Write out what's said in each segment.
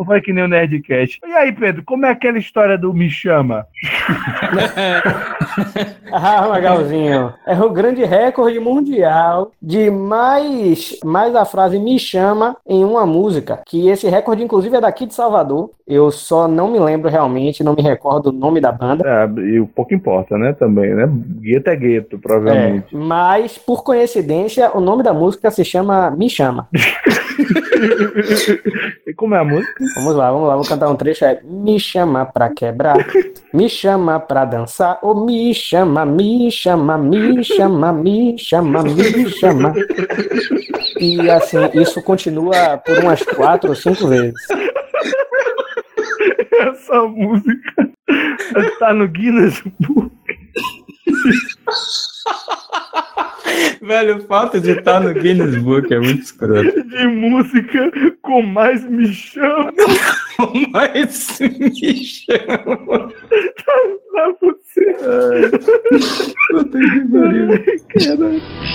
Ou foi que nem o Nerdcast? E aí, Pedro, como é aquela história do Me Chama? ah, Magalzinho, é o grande recorde mundial de mais, mais a frase Me Chama em uma música, que esse recorde, inclusive, é daqui de Salvador. Eu só não me lembro realmente, não me recordo o nome da banda. É, e o pouco importa, né, também, né? Gueto é gueto, provavelmente. É, mas, por coincidência, o nome da música se chama Me Chama. e como é a música? Vamos lá, vamos lá, vou cantar um trecho. É Me chama pra quebrar, me chama pra dançar, ou me chama, me chama, me chama, me chama, me chama. E assim, isso continua por umas quatro ou cinco vezes. Essa música tá no Guinness Book. Velho, o fato de estar no Guinness Book é muito escroto. De música com mais me chama. com mais me chama. Tá pra você. Puta que pariu.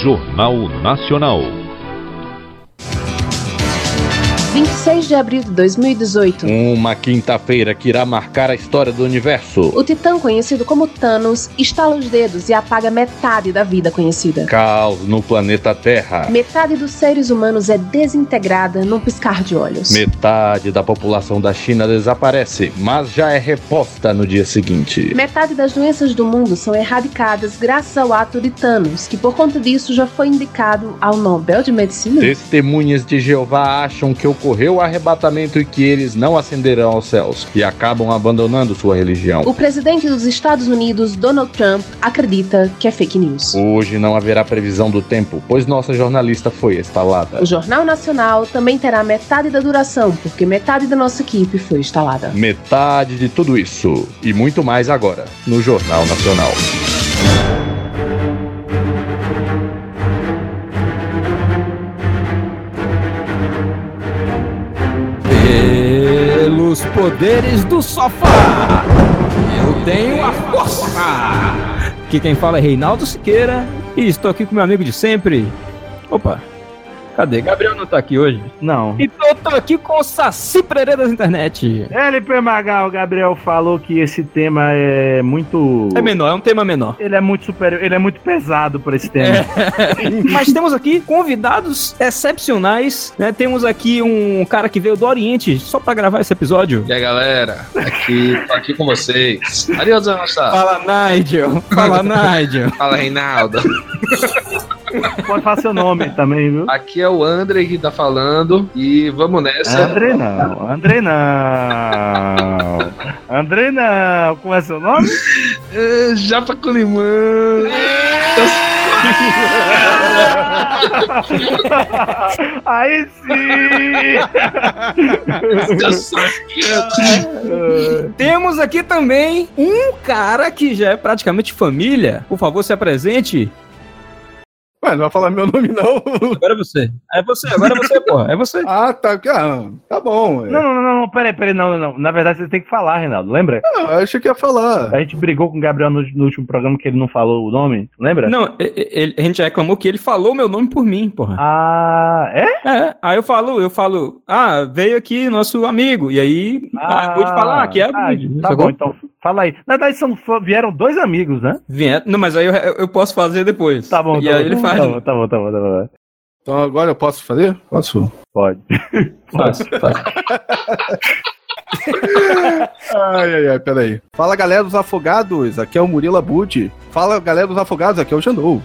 Jornal Nacional. 26 de abril de 2018. Uma quinta-feira que irá marcar a história do universo. O titã conhecido como Thanos estala os dedos e apaga metade da vida conhecida. Caos no planeta Terra. Metade dos seres humanos é desintegrada num piscar de olhos. Metade da população da China desaparece, mas já é reposta no dia seguinte. Metade das doenças do mundo são erradicadas graças ao ato de Thanos, que por conta disso já foi indicado ao Nobel de Medicina. Testemunhas de Jeová acham que o ocorreu o arrebatamento e que eles não ascenderão aos céus e acabam abandonando sua religião. O presidente dos Estados Unidos, Donald Trump, acredita que é fake news. Hoje não haverá previsão do tempo, pois nossa jornalista foi instalada. O Jornal Nacional também terá metade da duração, porque metade da nossa equipe foi instalada. Metade de tudo isso e muito mais agora no Jornal Nacional. Pelos poderes do sofá, eu tenho a força. Aqui quem fala é Reinaldo Siqueira e estou aqui com meu amigo de sempre. Opa, Cadê? Gabriel não tá aqui hoje? Não. Então eu tô aqui com o Saci Pereira das internet. LP Magal, o Gabriel falou que esse tema é muito. É menor, é um tema menor. Ele é muito superior, ele é muito pesado para esse tema. É. Mas temos aqui convidados excepcionais, né? Temos aqui um cara que veio do Oriente só para gravar esse episódio. E aí, galera? Aqui, tô aqui com vocês. Adeus, Anassa. Fala, Nigel. Fala, Nigel. Fala, Reinaldo. Pode falar seu nome também, viu? Aqui é o André que tá falando e vamos nessa. André não, André não. André não. Como é seu nome? É, Japa com limão. Aí sim! Temos aqui também um cara que já é praticamente família. Por favor, se apresente. Ué, não vai falar meu nome, não. Agora é você. É você, agora é você, porra. É você. Ah, tá. Ah, tá bom. Não, não, não, não, peraí, peraí, não, não. Na verdade, você tem que falar, Reinaldo, lembra? Não, eu achei que ia falar. A gente brigou com o Gabriel no, no último programa que ele não falou o nome, lembra? Não, ele, a gente reclamou que ele falou meu nome por mim, porra. Ah, é? É, aí eu falo, eu falo, ah, veio aqui nosso amigo, e aí ah, acabou de falar que é ah, Tá bom, então fala aí. Na verdade, são, vieram dois amigos, né? Vieram, não, mas aí eu, eu posso fazer depois. Tá bom, e tá aí bom, ele faz. Tá bom, tá bom, tá bom, tá bom. Então agora eu posso fazer? Posso? Pode. Posso, ai, ai, ai, peraí. Fala galera dos afogados, aqui é o Murilo Abud. Fala galera dos afogados, aqui é o Jandou.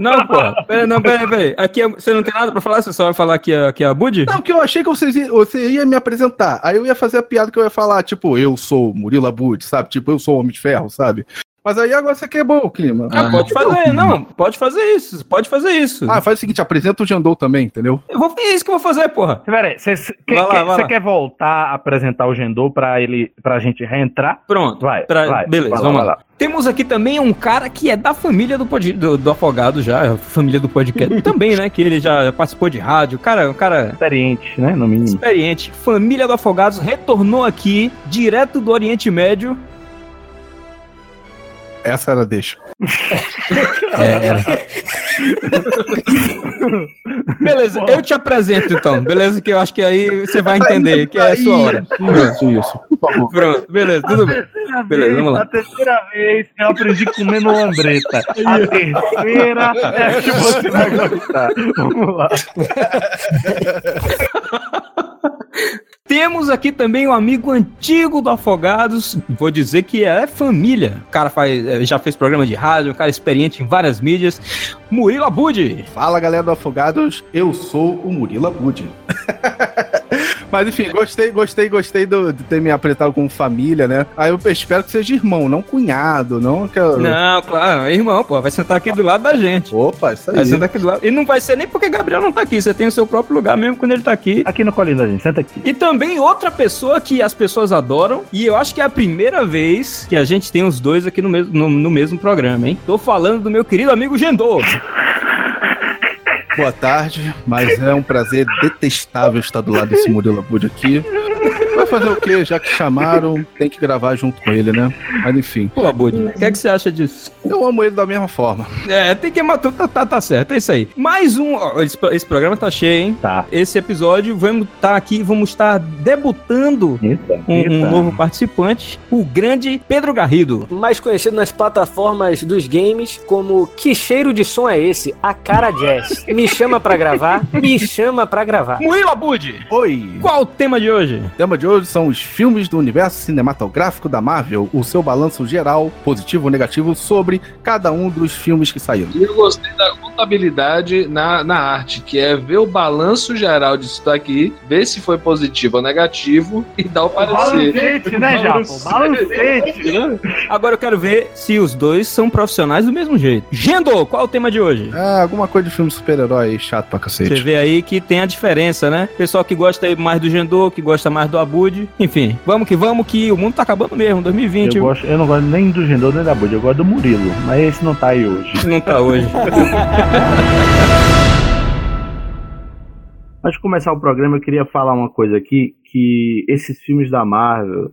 Não, pô. Pera, não, pera, pera. Aqui é, você não tem nada pra falar? Você só vai falar que é, que é a Bud? Não, porque eu achei que você ia, você ia me apresentar. Aí eu ia fazer a piada que eu ia falar, tipo, eu sou Murilo Abud, sabe? Tipo, eu sou Homem de Ferro, sabe? Mas aí agora você quebrou o clima. Ah, pode fazer, não, pode fazer isso, pode fazer isso. Ah, faz o seguinte, apresenta o Jandou também, entendeu? Eu vou é isso que eu vou fazer, porra. Peraí, você quer, quer voltar a apresentar o Jandou pra ele, pra gente reentrar? Pronto. Vai, pra, vai beleza, vai vamos lá, lá. Temos aqui também um cara que é da família do, pod, do, do Afogado já, família do podcast também, né? Que ele já participou de rádio. Cara, um cara. Experiente, né? No mínimo. Experiente. Família do Afogados retornou aqui, direto do Oriente Médio. Essa era deixa. É, era. Beleza, eu te apresento então. Beleza, que eu acho que aí você vai entender que é a sua hora. Isso, isso. Por favor. Pronto, beleza, tudo bem. Beleza, vamos lá. A terceira vez que eu aprendi comendo lambreta. A terceira é que você vai gostar. Vamos lá. Temos aqui também um amigo antigo do Afogados. Vou dizer que é família. O cara faz, eh, já fez programa de rádio, um cara experiente em várias mídias. Murilo Abud. Fala galera do Afogados, eu sou o Murilo Abud. Mas enfim, gostei, gostei, gostei do- de ter me apresentado como família, né? Aí eu espero que seja irmão, não cunhado, não que eu... Não, claro, é irmão, pô. Vai sentar aqui do lado da gente. Opa, isso Vai aí. sentar aqui do lado. E não vai ser nem porque Gabriel não tá aqui. Você tem o seu próprio lugar mesmo quando ele tá aqui. Aqui no colinho da gente, senta aqui. E também outra pessoa que as pessoas adoram, e eu acho que é a primeira vez que a gente tem os dois aqui no mesmo, no, no mesmo programa, hein? Tô falando do meu querido amigo Gendô. Boa tarde, mas é um prazer detestável estar do lado desse Murilo Abud aqui. Vai fazer o quê? Já que chamaram, tem que gravar junto com ele, né? Mas enfim, Pô, Abud, o que, é que você acha disso? eu amo ele da mesma forma. É, tem que matar. Tá, tá, tá certo, é isso aí. Mais um. ó, esse, esse programa tá cheio, hein? Tá. Esse episódio, vamos estar aqui, vamos estar debutando Eita, um, um eita. novo participante, o grande Pedro Garrido. Mais conhecido nas plataformas dos games como Que cheiro de som é esse? A cara jazz. Me chama pra gravar, me chama pra gravar. Murilo Abud, Oi! qual o tema de hoje? O tema de hoje são os filmes do universo cinematográfico da Marvel, o seu balanço geral, positivo ou negativo, sobre cada um dos filmes que saíram. E eu gostei da contabilidade na, na arte, que é ver o balanço geral disso daqui, ver se foi positivo ou negativo e dar o parecer. Balancete, né, Japo? Balancete. né? Agora eu quero ver se os dois são profissionais do mesmo jeito. Gendo, qual o tema de hoje? Ah, alguma coisa de filme super-herói chato pra Você cacete. vê aí que tem a diferença, né? Pessoal que gosta aí mais do Gendô, que gosta mais do Abud. Enfim, vamos que vamos, que o mundo tá acabando mesmo, 2020. Eu, gosto, eu não gosto nem do Gendô nem da Bud, eu gosto do Murilo. Mas esse não tá aí hoje. Não tá hoje. Antes de começar o programa, eu queria falar uma coisa aqui, que esses filmes da Marvel,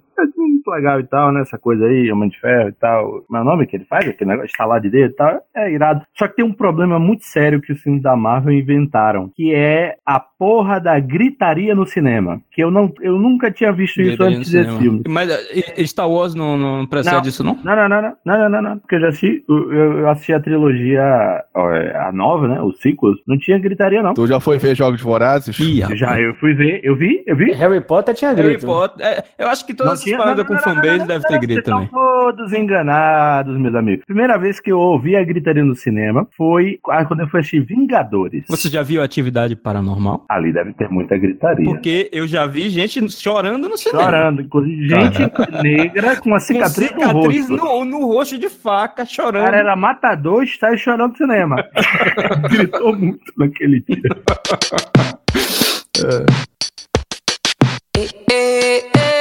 muito legal e tal, né? Essa coisa aí, Homem de Ferro e tal. Meu nome que ele faz, aquele negócio, estalar de dedo e tal, é irado. Só que tem um problema muito sério que os filmes da Marvel inventaram, que é a porra da gritaria no cinema. Que eu, não, eu nunca tinha visto isso Gritaria antes desse filme. Mas Star Wars não, não precede Não. disso, não? Não, não, não, não, não, não, não, não, porque eu já assisti, eu, eu assisti a trilogia, ó, a nova, né, os sequels, não tinha gritaria não. Tu já foi ver Jogos Vorazes? Eu Já, eu fui ver, eu vi, eu vi. Harry Potter tinha Harry grito. Potter. é, eu acho que todas essas tinha- paradas não, não, fanbase deve ter grito também. estão todos enganados, meus amigos. Primeira vez que eu ouvi a gritaria no cinema foi ah, quando eu fui assistir Vingadores. Você já viu Atividade Paranormal? Ali deve ter muita gritaria. Porque eu já vi gente chorando no cinema. Chorando, inclusive gente negra com uma Com cicatriz, cicatriz no rosto. no, no rosto de faca, O chorando. cara era matador e está chorando no cinema. Gritou muito naquele dia. Reinaldo,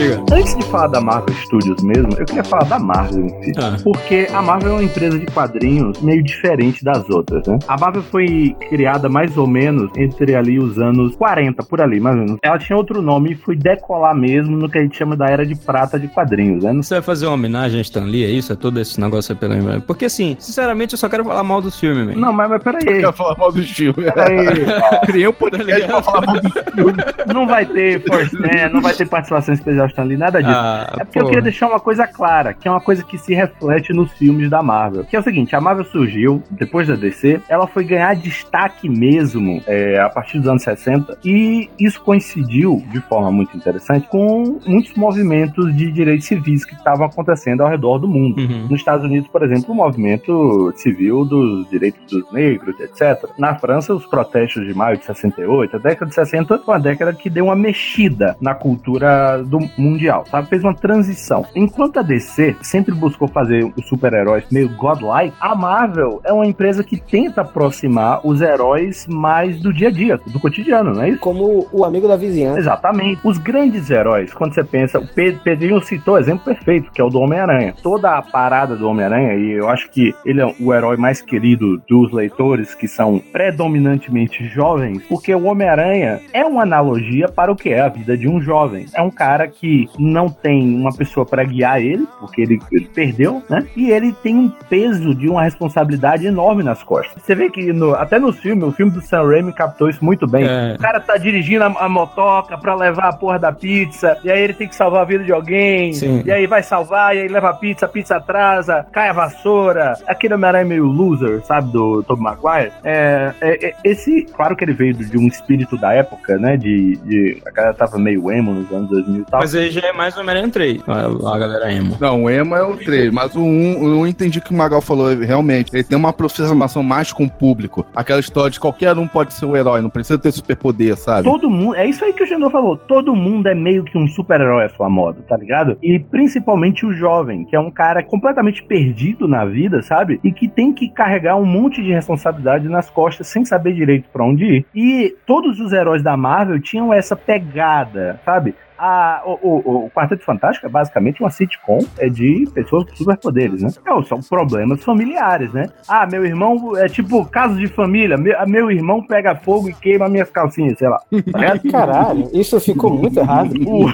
Diga. antes de falar da Marvel Studios mesmo, eu queria falar da Marvel em si. Ah. Porque a Marvel é uma empresa de quadrinhos meio diferente das outras, né? A Marvel foi criada mais ou menos entre ali os anos 40, por ali, mais ou menos. Ela tinha outro nome e foi decolar mesmo no que a gente chama da Era de Prata de quadrinhos, né? Você vai fazer uma homenagem a Stan Lee, é isso? É todo esse negócio aí pela lembrança? Porque assim, sinceramente, eu só quero falar mal dos filmes, velho. Não, mas, mas peraí. Quer falar mal do filme. Peraí. Criei um podcast pra falar mal do Não vai ter Force Man, não vai ter participação especial de Stan Lee, nada disso. Ah, É porque eu queria deixar uma coisa clara, que é uma coisa que se reflete nos filmes da Marvel. Que é o seguinte, a Marvel surgiu depois da DC, ela foi ganhar destaque mesmo é, a partir dos anos 60, e isso coincidiu, de forma muito interessante, com muitos movimentos de direitos civis que estavam acontecendo ao redor do mundo. Uhum. Nos Estados Unidos, por exemplo, o movimento civil dos direitos dos negros, etc. Na França, os protestos de maio de 68, a década de 60 foi uma década que deu uma mexida na cultura do mundial, sabe? Fez uma transição. Enquanto a DC sempre buscou fazer os super-heróis meio godlike, a Marvel é uma empresa que tenta aproximar os heróis mais do dia a dia, do cotidiano, não é isso? Como o amigo da vizinhança. Exatamente. Os grandes heróis, quando você pensa, o Pe- Pedrinho citou o exemplo perfeito, que é o do Homem-Aranha. Toda a parada do Homem-Aranha, e eu acho que ele é o herói mais querido dos leitores, que são predominantemente jovens, porque o Homem-Aranha é uma analogia para o que é a vida de um jovem. É um cara que não tem uma pessoa para guiar ele, porque ele, ele perdeu, né? E ele tem um peso de uma responsabilidade enorme nas costas. Você vê que no- até no filme, o filme do Sam Raimi captou isso muito bem. É. O cara tá dirigindo a, a motoca pra levar a porra da pizza, e aí ele tem que salvar a vida de alguém, Sim. e aí vai salvar, e aí leva a pizza, a pizza atrasa, cai a vassoura. Aquele Homem-Aranha meio loser, sabe, do Tobey Maguire. É, é- é- esse, claro que ele veio de um espírito da época, né, de, de- a galera tava meio emo nos anos 2000 e tal. Mas aí já é mais Homem-Aranha 3, a, a galera emo. Não, o Emo é o 3, mas o 1, eu entendi o que o Magal falou, realmente. Ele tem uma aproximação mais com o público. Aquela história de qualquer um pode ser um herói, não precisa ter superpoder, sabe? Todo mundo, é isso aí que o Genô falou. Todo mundo é meio que um super-herói à sua moda, tá ligado? E principalmente o jovem, que é um cara completamente perdido na vida, sabe? E que tem que carregar um monte de responsabilidade nas costas sem saber direito pra onde ir. E todos os heróis da Marvel tinham essa pegada, sabe? A, o, o, o Quarteto Fantástico é basicamente uma sitcom é de pessoas com superpoderes, né? Não, são problemas familiares, né? Ah, meu irmão é tipo caso de família. Meu, meu irmão pega fogo e queima minhas calcinhas, sei lá. Tá? Caralho, isso ficou muito errado. o,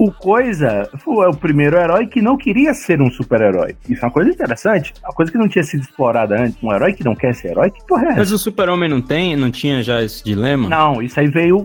o, o Coisa foi o primeiro herói que não queria ser um super-herói. Isso é uma coisa interessante. Uma coisa que não tinha sido explorada antes. Um herói que não quer ser herói? Que porra é essa? Mas o Super-Homem não tem, não tinha já esse dilema? Não, isso aí veio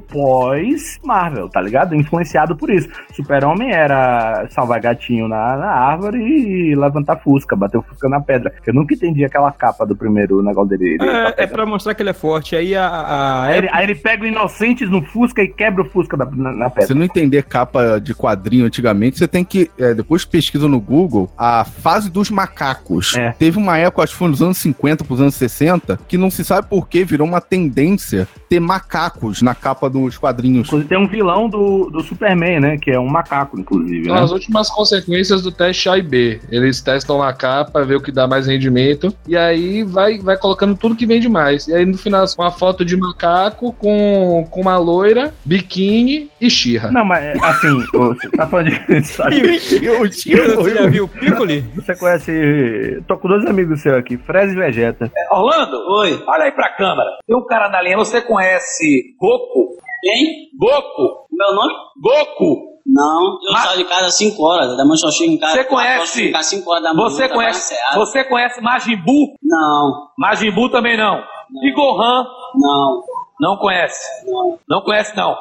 pós-Marvel, tá ligado? Influenciado por isso. Super-Homem era salvar gatinho na, na árvore e levantar fusca, bater o fusca na pedra. Eu nunca entendi aquela capa do primeiro negócio dele. É, é pedra. pra mostrar que ele é forte. Aí a, a Aí ele, aí ele pega o Inocentes no Fusca e quebra o Fusca na, na Se pedra. você não entender capa de quadrinho antigamente, você tem que. é, depois pesquisa no Google a fase dos macacos. É. Teve uma época, acho que foi nos anos 50 pros anos 60, que não se sabe por que virou uma tendência ter macacos na capa dos quadrinhos. Inclusive tem um vilão do, do Superman, né? Que é um macaco, inclusive, São né? as últimas consequências do teste A e B. Eles testam a capa, vê o que dá mais rendimento, e aí vai, vai colocando tudo que vende mais. E aí no final, uma foto de macaco com, com uma loira, biquíni e xirra. Não, mas assim, você tá falando de. sabe? Você já viu o Piccoli? Você conhece. Tô com dois amigos seus aqui, Freze e Vegeta. Orlando? Oi. Olha aí pra câmera. Tem um cara na linha. Você conhece Goku? Quem? Goku. Meu nome? Goku. Não, eu Mas- saio de casa às 5 horas. Da manhã só chego em casa. Você horas, conhece? Ficar 5 horas da manhã. Você trabalhar conhece? Você conhece Majin Buu? Não, Majin Buu também não. E Gohan? não, Não conhece. não. Não conhece não.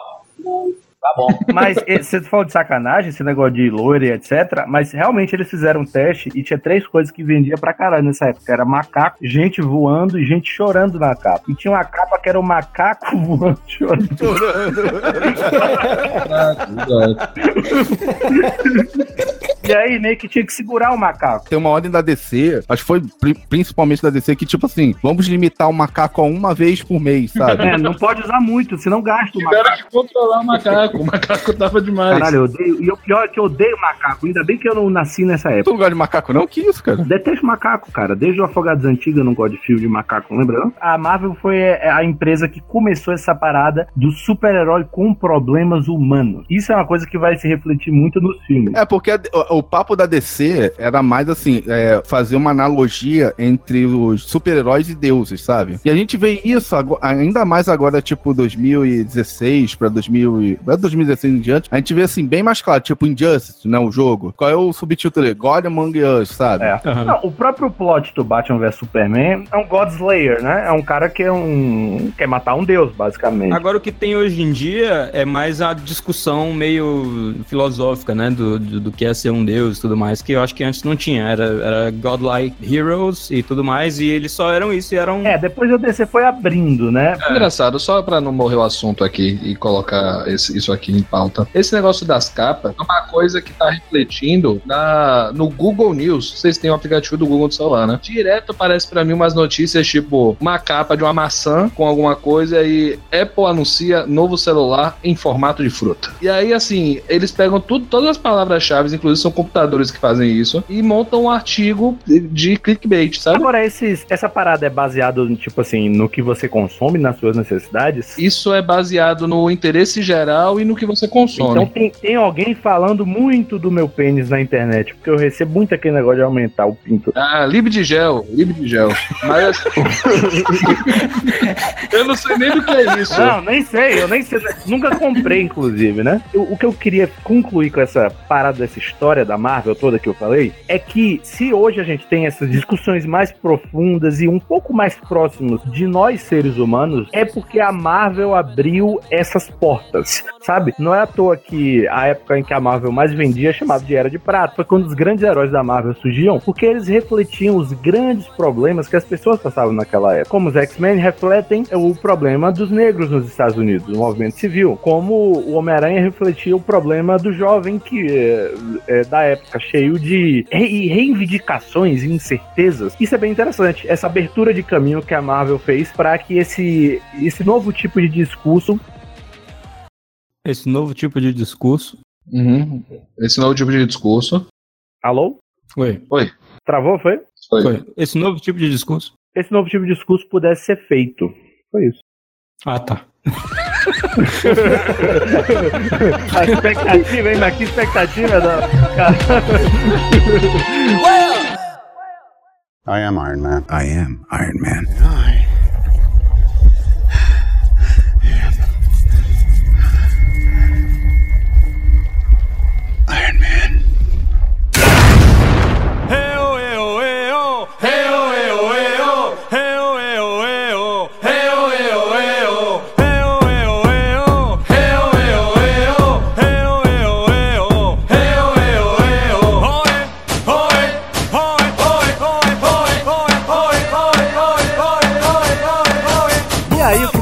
Tá bom. Mas você falou de sacanagem, esse negócio de loira e etc. Mas realmente eles fizeram um teste e tinha três coisas que vendia pra caralho nessa época: era macaco, gente voando e gente chorando na capa. E tinha uma capa que era o macaco voando chorando. E aí meio que tinha que segurar o macaco. Tem uma ordem da DC, acho que foi pri- principalmente da DC, que tipo assim, vamos limitar o macaco a uma vez por mês, sabe? É, não pode usar muito, senão gasta o macaco. Tiveram que controlar o macaco. O macaco tava demais. Caralho, eu odeio. E o pior é que eu odeio macaco. Ainda bem que eu não nasci nessa Tu época. não gosta de macaco, não? Que isso, cara? Detesto macaco, cara. Desde o Afogados Antigo eu não gosto de filme de macaco, não lembra? Não? A Marvel foi é, a empresa que começou essa parada do super-herói com problemas humanos. Isso é uma coisa que vai se refletir muito nos filmes. É, porque a- o papo da DC era mais assim, é, fazer uma analogia entre os super-heróis e deuses, sabe? E a gente vê isso ago- ainda mais agora, tipo, 2016 pra 2000 e- pra 2016 em diante, a gente vê assim, bem mais claro, tipo, Injustice, né, o jogo. Qual é o subtítulo ali? God Among Us, sabe? É. Aham. Não, o próprio plot do Batman vs Superman é um God Slayer, né? É um cara que é um. quer matar um deus, basicamente. Agora o que tem hoje em dia é mais a discussão meio filosófica, né? Do, do, do que é ser um deus e tudo mais, que eu acho que antes não tinha. Era, era Godlike Heroes e tudo mais, e eles só eram isso e eram. É, depois o DC foi abrindo, né? Engraçado, só pra não morrer o assunto aqui e colocar esse- isso aqui em pauta. Esse negócio das capas é uma coisa que tá refletindo na, no Google News. Vocês têm o aplicativo do Google do celular, né? Direto aparece pra mim umas notícias tipo uma capa de uma maçã com alguma coisa e Apple anuncia novo celular em formato de fruta. E aí, assim, eles pegam tudo, todas as palavras-chave, inclusive são computadores que fazem isso, e montam um artigo de clickbait, sabe? Agora, esses, essa parada é baseada, tipo assim, no que você consome, nas suas necessidades? Isso é baseado no interesse geral e no que você consome. Então tem, tem alguém falando muito do meu pênis na internet, porque eu recebo muito aquele negócio de aumentar o pinto. Ah, Lib de gel, Lib de gel. Mas eu não sei nem do que é isso. Não, nem sei, eu nem sei. Nunca comprei, inclusive, né? Eu- o que eu queria concluir com essa parada dessa história da Marvel toda que eu falei é que se hoje a gente tem essas discussões mais profundas e um pouco mais próximos de nós seres humanos, é porque a Marvel abriu essas portas, sabe? Não é à toa que a época em que a Marvel mais vendia é chamada de Era de Prata, foi quando os grandes heróis da Marvel surgiam, porque eles refletiam os grandes problemas que as pessoas passavam naquela época. Como os X-Men refletem o problema dos negros nos Estados Unidos, do movimento civil. Como o Homem-Aranha refletia o problema do jovem que é, é, da época, cheio de re- reivindicações e incertezas. Isso é bem interessante, essa abertura de caminho que a Marvel fez para que esse, esse novo tipo de discurso Esse novo tipo de discurso. Uhum. Esse novo tipo de discurso. Alô? Oi. Oi. Travou, foi? Foi. Foi. Esse novo tipo de discurso. Esse novo tipo de discurso pudesse ser feito. Foi isso. Ah, tá. A expectativa, hein? Mas que expectativa da. I am Iron Man. I am Iron Man. E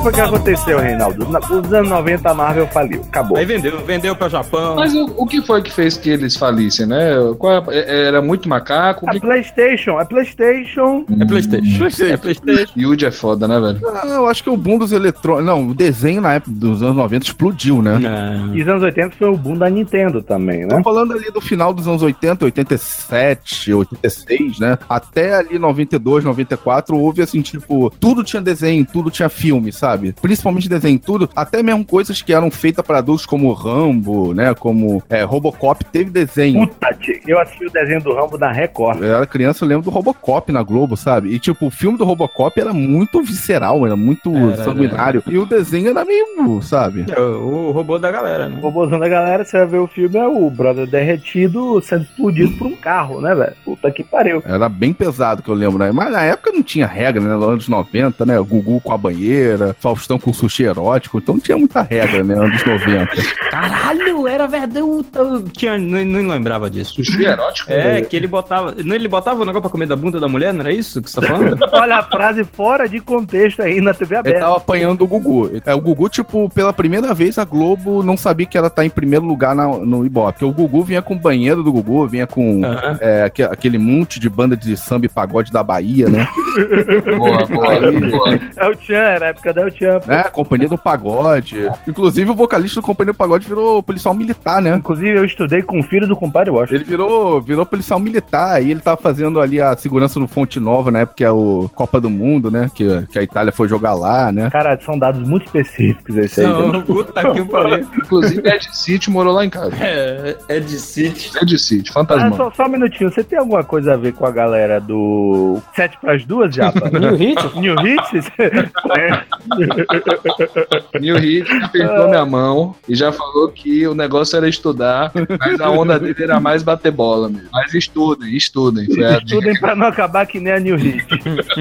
foi que aconteceu, Reinaldo? Na- Os anos 90 a Marvel faliu. Acabou. Aí vendeu, vendeu pra Japão. Mas o, o que foi que fez que eles falissem, né? Qual é- é- era muito macaco? O A que... PlayStation, a PlayStation. É Playstation. É Playstation. Yuji é foda, né, velho? Ah, eu acho que o boom dos eletrônicos. Não, o desenho na época dos anos 90 explodiu, né? Não. E os anos 80 foi o boom da Nintendo também, Tô né? falando ali do final dos anos 80, 87, 86, né? Até ali 92, 94, houve assim, tipo, tudo tinha desenho, tudo tinha filme, sabe? Principalmente desenho, tudo, até mesmo coisas que eram feitas para adultos, como Rambo, né? Como é, Robocop, teve desenho. Puta, tia, eu assisti o desenho do Rambo da Record. Eu era criança, eu lembro do Robocop na Globo, sabe? E, tipo, o filme do Robocop era muito visceral, era muito Era, sanguinário. E o desenho era meio, sabe? É o, o robô da galera, né? O robôzão da galera, você vai ver o filme, é o brother derretido sendo explodido por um carro, né, velho? Puta que pariu. Era bem pesado que eu lembro, né? Mas na época não tinha regra, né? Nos anos 90, né? Gugu com a banheira, Faustão com sushi erótico, então não tinha muita regra, né? Anos 90. Caralho, era verdade. Eu, eu tinha, não, não lembrava disso. Sushi erótico? É, que ele botava. Não, ele botava o negócio pra comer da bunda da mulher, não era isso que você tá falando? Olha a frase fora de contexto aí na TV Ele aberta. tava apanhando o Gugu. É, o Gugu, tipo, pela primeira vez a Globo não sabia que ela tá em primeiro lugar na- no Ibope. Porque o Gugu vinha com o banheiro do Gugu, vinha com Aham. é, aque- aquele monte de banda de samba e pagode da Bahia, né? Boa, boa, boa. É o Tchan, era a época da El Tchan. né? Companhia do Pagode. Inclusive, o vocalista do Companhia do Pagode virou policial militar, né? Inclusive, eu estudei com o filho do compadre Washington. Ele virou, virou policial militar e ele tava fazendo ali a segurança no Fonte Nova, né? Porque é o Copa do Mundo, né? Que, que a Itália foi jogar lá, né? Cara, são dados muito específicos esse aí. né? Não, puta que pariu. Inclusive, Ed City morou lá em casa. É, é de City. Ed City, Ah, fantasma. só, só um minutinho, você tem alguma coisa a ver com a galera do 7 para as duas, Japa? New Hit? New Hits? É. New Hit apertou minha mão e já falou que o negócio era estudar, mas a onda dele era mais bater bola mesmo. Mas estudem, estudem. Estudem pra não acabar que nem a New Hit.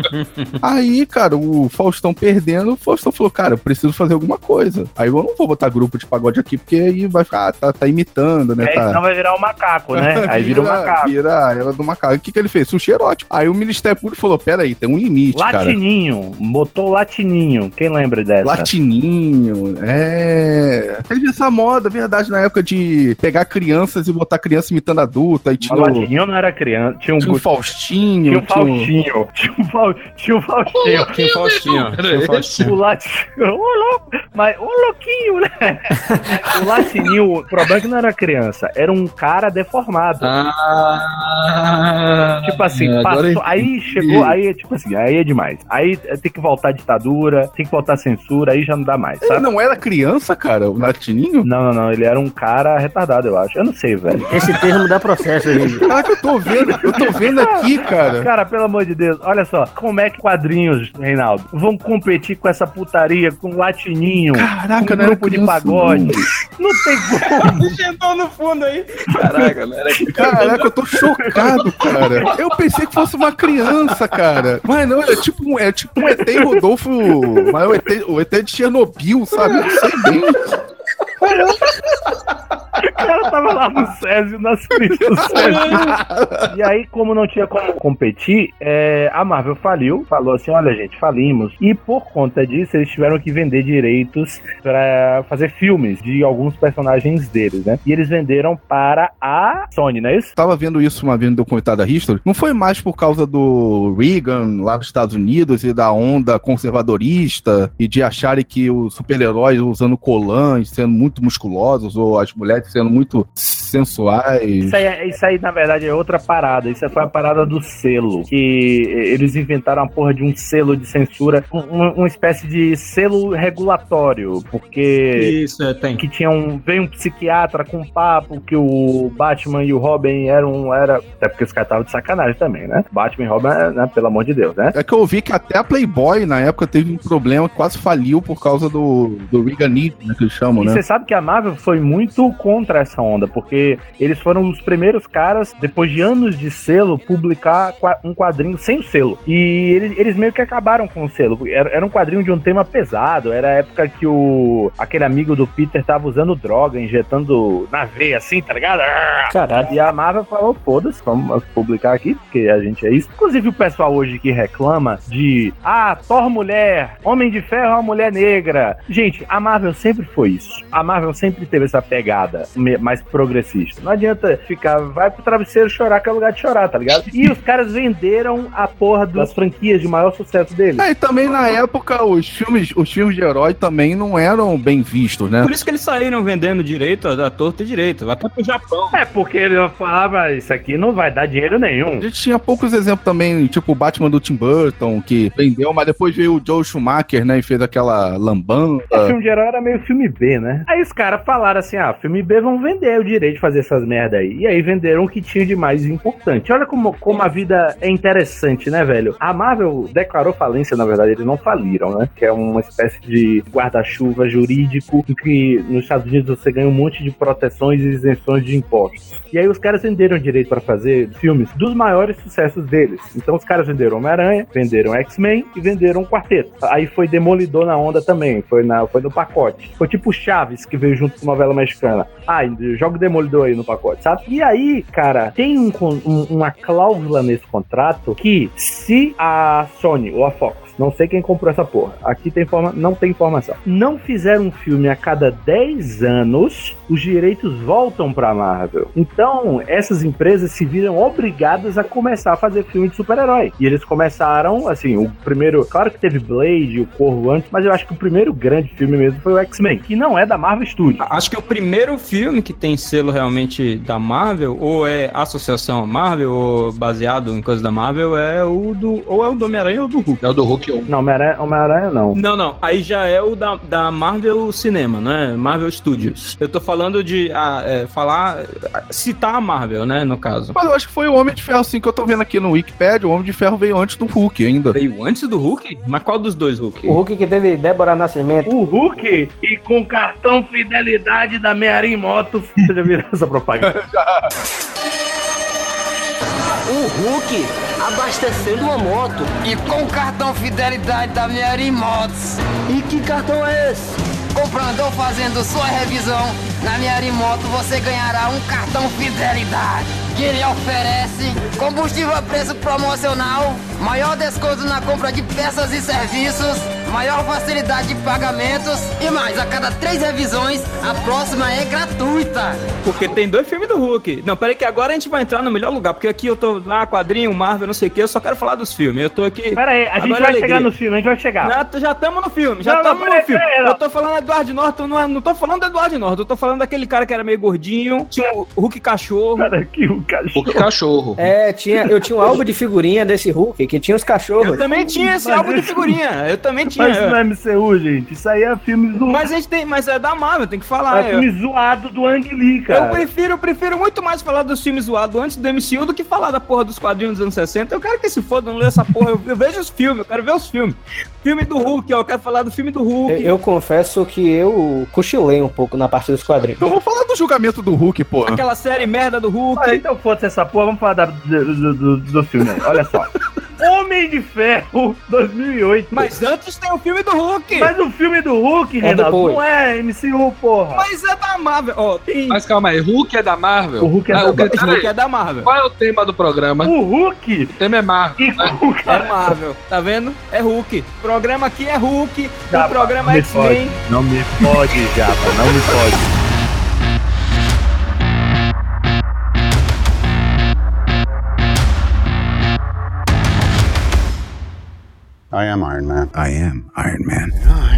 Aí, cara, o Faustão perdendo, o Faustão falou, cara, eu preciso fazer alguma coisa. Aí eu não vou botar grupo de pagode aqui, porque aí vai ficar, tá, tá imitando, né? É, tá... senão vai virar um macaco, né? Aí vira um macaco. Vira ela do macaco. O que, que ele fez? Sushi erótico. Aí o Ministério Público falou: peraí, tem um limite, cara. Latininho, botou latininho. Quem lembra dessa? Latininho, é. Teve essa moda, verdade, na época de pegar crianças e botar criança imitando adulta. Aí tinha, Latininho não era criança. Tinha um, tinha o tinha Faustinho. um Faustinho. Tinha um, tinha um Faustinho. Tinha o Faustinho. Tinha o Faustinho. O Latinho. Ô, louco. Mas o louquinho, né? O Latininho, o problema é que não era criança. Era um cara deformado. Ah, Tipo assim, agora passou, aí chegou, aí é tipo assim, aí é demais. Aí tem que voltar a ditadura, tem que voltar a censura, aí já não dá mais, Ele sabe? não era criança, cara, o Latininho? Não, não, não, ele era um cara retardado, eu acho. Eu não sei, velho. Esse termo dá processo aí. Caraca, eu tô vendo, eu tô vendo aqui, cara. Cara, pelo amor de Deus, olha só, como é que quadrinhos, Reinaldo, vão competir com essa putaria, com latininho, Caraca, com não era grupo de pagode? Não tem como. Sentou no fundo aí. Caraca, não era Caraca, eu tô chocado, cara. Eu pensei que fosse uma criança, cara. Mas não, é tipo, um- é tipo um ET Rodolfo. Mas é o ET, o ET de Chernobyl, sabe? Eu sei bem. Cara tava lá no Césio, nas críticas do Césio. E aí, como não tinha como competir, é, a Marvel faliu, falou assim: olha, gente, falimos. E por conta disso, eles tiveram que vender direitos pra fazer filmes de alguns personagens deles, né? E eles venderam para a Sony, não é isso? Tava vendo isso uma vez no documentário da History. Não foi mais por causa do Reagan lá nos Estados Unidos e da onda conservadorista e de acharem que os super-heróis usando colãs, sendo muito musculosos, ou as mulheres sendo muito muito sensuais. Isso aí, isso aí, na verdade, é outra parada. Isso foi a parada do selo. Que eles inventaram a porra de um selo de censura, um- uma, uma espécie de selo regulatório. Porque Isso, é, tem. que tinha um. Veio um psiquiatra com um papo que o Batman e o Robin eram. Era, até porque os caras estavam de sacanagem também, né? Batman e Robin, né? Pelo amor de Deus, né? É que eu vi que até a Playboy, na época, teve um problema, quase faliu por causa do, do Reaganismo, né, que eles chamam, E né? você sabe que a Marvel foi muito contra essa onda, porque eles foram os primeiros caras, depois de anos de selo, publicar um quadrinho sem o selo. E eles, eles meio que acabaram com o selo. Era, era um quadrinho de um tema pesado, era a época que o aquele amigo do Peter tava usando droga, injetando na veia assim, tá ligado? Caralho. E a Marvel falou, foda-se, vamos publicar aqui, porque a gente é isso. Inclusive o pessoal hoje que reclama de ah, Thor mulher, Homem de Ferro é uma mulher negra. Gente, a Marvel sempre foi isso. A Marvel sempre teve essa pegada mais Não adianta ficar, vai pro travesseiro chorar, que é lugar de chorar, tá ligado? E os caras venderam a porra das franquias de maior sucesso deles. É, e também na época os filmes, os filmes de herói também não eram bem vistos, né? Por isso que eles saíram vendendo direito da torta e direito, até pro Japão. É, porque ele falava, isso aqui não vai dar dinheiro nenhum. A gente tinha poucos exemplos também, tipo o Batman do Tim Burton, que vendeu, mas depois veio o Joe Schumacher, né, e fez aquela lambanda. O filme de herói era meio filme B, né? Aí os caras falaram assim: ah, filme B vão vender o direito de fazer essas merda aí. E aí venderam o que tinha de mais importante. Olha como, como a vida é interessante, né, velho? A Marvel declarou falência, na verdade, eles não faliram, né? Que é uma espécie de guarda-chuva jurídico que nos Estados Unidos você ganha um monte de proteções e isenções de impostos. E aí os caras venderam direito pra fazer filmes dos maiores sucessos deles. Então os caras venderam Homem-Aranha, venderam X-Men e venderam um quarteto. Aí foi Demolidor na onda também, foi, na, foi no pacote. Foi tipo Chaves, que veio junto com novela mexicana. Ah, joga o Demolidor aí no pacote, sabe? E aí, cara, tem um um- uma cláusula nesse contrato que se a Sony ou a Fox não sei quem comprou essa porra. Aqui tem informa não tem informação. Não fizer um filme a cada 10 anos, os direitos voltam pra Marvel. Então, essas empresas se viram obrigadas a começar a fazer filme de super-herói. E eles começaram, assim, o primeiro. Claro que teve Blade, o Corvo antes, mas eu acho que o primeiro grande filme mesmo foi o X-Men, que não é da Marvel Studios. Acho que o primeiro filme que tem selo realmente da Marvel, ou é associação Marvel, ou baseado em coisas da Marvel, é o do. Ou é o do Homem-Aranha ou do Hulk. É o do Hulk Hulk 1. Não, Homem-Aranha Homem não. Não, não. Aí já é o da, da Marvel Cinema, né? Marvel Studios. Eu tô falando de ah, é, falar. citar a Marvel, né? No caso. Mas eu acho que foi o Homem de Ferro, sim, que eu tô vendo aqui no Wikipedia. O Homem de Ferro veio antes do Hulk ainda. Veio antes do Hulk? Mas qual dos dois Hulk? O Hulk que teve Débora Nascimento. O Hulk e com cartão fidelidade da Mearim Moto. Você já viu essa propaganda? O Hulk abastecendo uma moto. E com o cartão fidelidade da minha Motos. E que cartão é esse? Comprando ou fazendo sua revisão na minha Moto, você ganhará um cartão fidelidade. Que ele oferece combustível a preço promocional, maior desconto na compra de peças e serviços, maior facilidade de pagamentos e mais, a cada três revisões, a próxima é gratuita. Porque tem dois filmes do Hulk. Não, peraí que agora a gente vai entrar no melhor lugar, porque aqui eu tô lá, quadrinho, Marvel, não sei o que, eu só quero falar dos filmes. Eu tô aqui. Pera aí, a gente é vai alegria. chegar no filme, a gente vai chegar. Já, já tamo no filme, já peraí, no filme. peraí, eu tô falando do Edward Norton, não, é- não tô falando do Edward Norton, eu tô falando daquele cara que era meio gordinho, tinha o Hulk cachorro. Cara, aqui o cachorro. Hulk cachorro. É, tinha, eu tinha um álbum de figurinha desse Hulk, que tinha os cachorros. Eu também tinha esse Mas álbum de figurinha, eu também tinha. Mas isso não é MCU, gente. Isso aí é filme zoado. Mas a gente tem, mas é da Marvel, tem que falar. É eu- filme zoado do Ang Lee, Eu cara. prefiro, eu prefiro muito mais falar dos filmes zoados antes do MCU do que falar da porra dos quadrinhos dos anos 60. Eu quero que se foda, não ler essa porra. Eu, eu vejo os filmes, eu quero ver os filmes. Filme do Hulk, ó, eu quero falar do filme do Hulk. Eu, eu confesso que eu cochilei um pouco na parte dos quadrinhos. Então vamos falar do julgamento do Hulk, porra. Aquela série merda do Hulk. Ah, então foda-se essa porra, vamos falar da- do, do, do, do filme aí. Olha só. Homem de Ferro 2008. Mas antes tem o filme do Hulk. Mas o filme do Hulk, É Renato, depois. não é MCU, porra. Mas é da Marvel. Ó, tem. Mas calma aí, Hulk é da Marvel? O Hulk é Ah, da o Hulk é da Marvel. Qual é o tema do programa? O Hulk O tema é Marvel. e com o É. Marvel, tá vendo? É Hulk. O programa aqui é Hulk. Japa, o programa me X-Men. Não me fode, Japa, não me fode. I am Iron Man. I am Iron Man.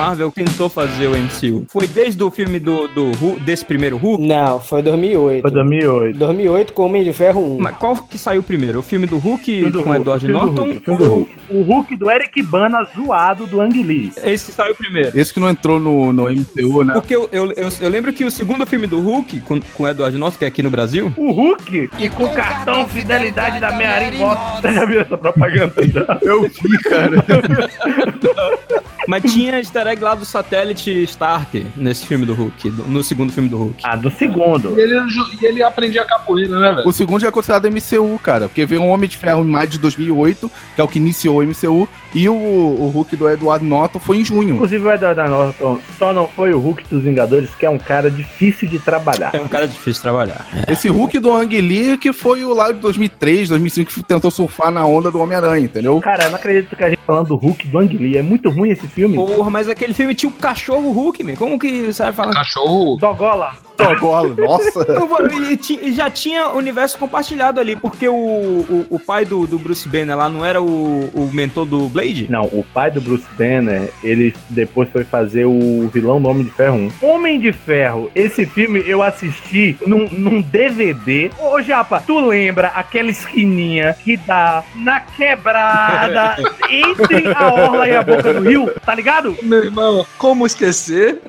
Marvel tentou fazer o MCU? Foi desde o filme do, do Hulk- desse primeiro Hulk? Não, foi 2008. Foi 2008. 2008 com Homem de Ferro 1. Mas qual que saiu primeiro? O filme do Hulk Filme do com Hulk, Edward Norton? Hulk, do Hulk. O Hulk do Eric Bana zoado do Ang Lee. Esse saiu primeiro. Esse que não entrou no, no MCU, né? Porque eu, eu, eu, eu lembro que o segundo filme do Hulk, com, com Edward Norton, que é aqui no Brasil, O Hulk e com cartão fidelidade da Mearim. Você já viu essa propaganda? Já? Eu vi, cara. mas tinha easter egg lá do satélite Stark nesse filme do Hulk, do- no segundo filme do Hulk. Ah, do segundo. E ele, e ele aprendia capoeira, né, velho? O segundo já é considerado MCU, cara. Porque veio um Homem de Ferro em maio de 2008, que é o que iniciou o MCU. E o, o Hulk do Edward Norton foi em junho. Inclusive o Edward Norton só não foi o Hulk dos Vingadores, que é um cara difícil de trabalhar. É um cara difícil de trabalhar. Esse Hulk do Ang Lee que foi o lá de 2003, 2005 que tentou surfar na onda do Homem-Aranha, entendeu? Cara, eu não acredito que a gente falando do Hulk do Ang Lee. É muito ruim esse filme. Porra, mas aquele filme tinha o cachorro Hulk, man. Como que você vai falar? Cachorro. Dogola. Agora, nossa. E, já tinha universo compartilhado ali, porque o, o, o pai do, do Bruce Banner lá não era o, o mentor do Blade? Não, o pai do Bruce Banner, ele depois foi fazer o vilão do Homem de Ferro 1. Homem de Ferro, esse filme eu assisti num, num DVD. Ô, Japa, tu lembra aquela esquininha que dá na quebrada entre a orla e a boca do rio? Tá ligado? Meu irmão, como esquecer?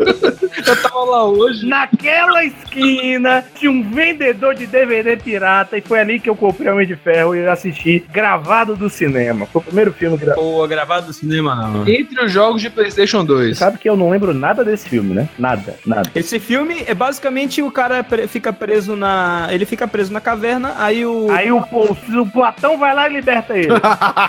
Eu tava lá hoje. Naquela esquina tinha um vendedor de DVD pirata e foi ali que eu comprei Homem de Ferro e eu assisti gravado do cinema. Foi o primeiro filme gravado. Pô, gravado do cinema não. Entre os jogos de PlayStation 2. Sabe que eu não lembro nada desse filme, né? Nada, nada. Esse filme é basicamente o cara fica preso na. Ele fica preso na caverna, aí o. Aí o, o, o Platão vai lá e liberta ele.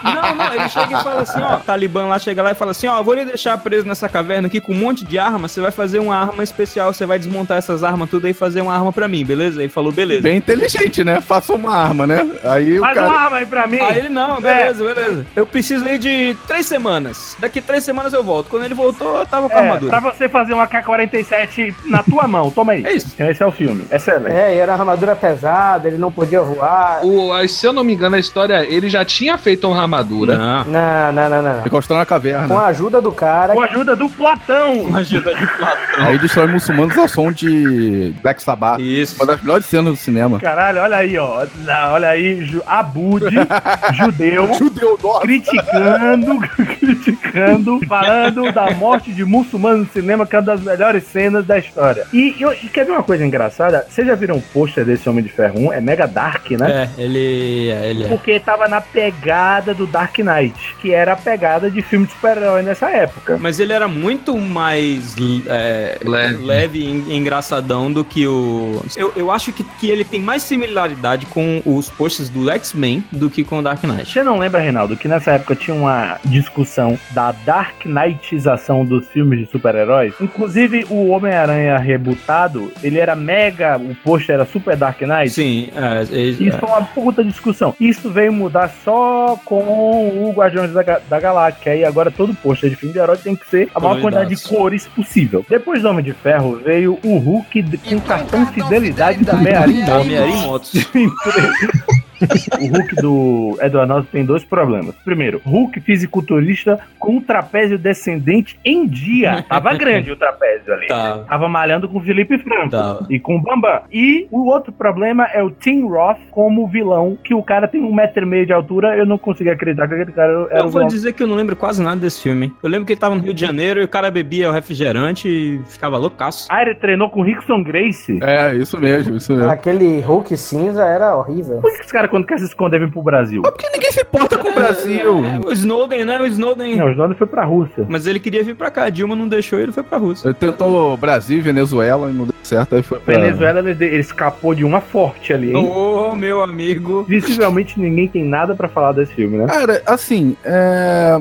Não, não, ele chega e fala assim, ó, o Talibã lá chega lá e fala assim, ó, eu vou lhe deixar preso nessa caverna aqui com um monte de arma, você vai fazer um uma arma especial, você vai desmontar essas armas tudo aí e fazer uma arma pra mim, beleza? Ele falou, beleza. Bem inteligente, né? Faça uma arma, né? Aí o Faz cara. uma arma aí pra mim. Aí ele, não, beleza, beleza. Eu preciso aí de três semanas. Daqui três semanas eu volto. Quando ele voltou, eu tava com a É, armadura. pra você fazer uma K-47 na tua mão, toma aí. É isso. Esse é o filme. Excelente. É, e era uma armadura pesada, ele não podia voar. O, se eu não me engano, a história, ele já tinha feito uma armadura. Não. Não, não, não, não. Ele constrói uma Com caverna. a ajuda do cara. Com a ajuda do Platão. Ajuda de Platão. Aí destrói muçulmanos ao som de Black Sabbath. Isso. Uma das melhores cenas do cinema. Caralho, olha aí, ó. Olha aí, Abud, judeu, Judeu, nossa. criticando, criticando, falando da morte de muçulmanos no cinema, que é uma das melhores cenas da história. E, eu- e quer ver uma coisa engraçada? Vocês já viram o pôster desse Homem de Ferro 1? É mega dark, né? É, ele. é, Ele é. Porque tava na pegada do Dark Knight, que era a pegada de filme de super-herói nessa época. Mas ele era muito mais é, Leve. leve e engraçadão do que o. Eu, eu acho que, que ele tem mais similaridade com os posts do X-Men do que com o Dark Knight. Você não lembra, Reinaldo, que nessa época tinha uma discussão da Dark Knightização dos filmes de super-heróis? Inclusive, o Homem-Aranha rebutado, ele era mega, o pôster era super Dark Knight. Sim, é, é, Isso foi uma puta discussão. Isso veio mudar só com o Guardiões da, da Galáxia. Aí agora todo pôster de filme de herói tem que ser a maior quantidade de cores possível. Depois do Homem de Ferro veio o Hulk com cartão fidelidade do. Homem-Aranha em motos. O Hulk do Edward Norton tem dois problemas. Primeiro, Hulk fisiculturista com um trapézio descendente em dia. Tava grande o trapézio ali. Tá. Tava malhando com o Felipe Franco Tá. e com o Bambam. E o outro problema é o Tim Roth como vilão, que o cara tem um metro e meio de altura. Eu não consigo acreditar que aquele cara era Eu vou dizer que eu não lembro quase nada desse filme. Eu lembro que ele tava no Rio de Janeiro e o cara bebia o refrigerante e ficava loucaço. Ah, ele treinou com o Rickson Grace. É, isso mesmo, isso mesmo. Aquele Hulk cinza era horrível. Por que esse cara, quando quer se esconder, vem pro Brasil? Porque ninguém se importa com o Brasil. É, o Snowden, né? O Snowden. Não, o Snowden foi pra Rússia. Mas ele queria vir pra cá. A Dilma não deixou e ele foi pra Rússia. Ele tentou Brasil e Venezuela e não deu certo, aí foi pra... Venezuela, ele, ele escapou de uma forte ali, hein? Ô, meu amigo. Visivelmente ninguém tem nada pra falar desse filme, né? Cara, assim, é...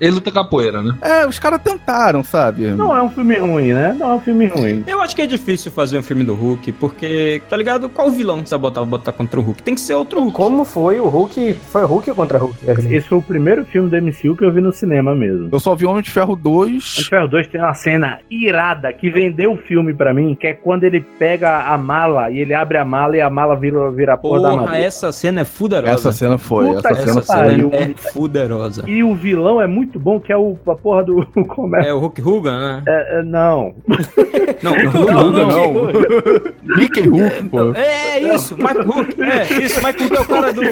Ele luta capoeira, né? É, os caras tentaram, sabe? Não é um filme ruim, né? Não é um filme ruim. Eu acho que é difícil fazer um filme do Hulk, porque, tá ligado? Qual vilão que você vai botar, botar contra o Hulk? Tem que ser outro Hulk. Como foi o Hulk? Foi Hulk contra Hulk? Esse foi o primeiro filme do MCU que eu vi no cinema mesmo. Eu só vi Homem de Ferro 2. Homem de Ferro 2 tem uma cena irada que vendeu o filme pra mim, que é quando ele pega a mala e ele abre a mala e a mala vira, vira a porra da armadura. essa cena é fuderosa. Essa cena foi, Puta essa cena Essa cena é fuderosa. E o vilão é muito bom, que é o, a porra do. Como é? É o Hulk Hogan, né? É, é, não. Não, o Hulk Hulk Hogan, Hogan não. Mickey Hulk, pô. É, é isso, Mike Hulk. É, isso, Mike Hulk é o cara do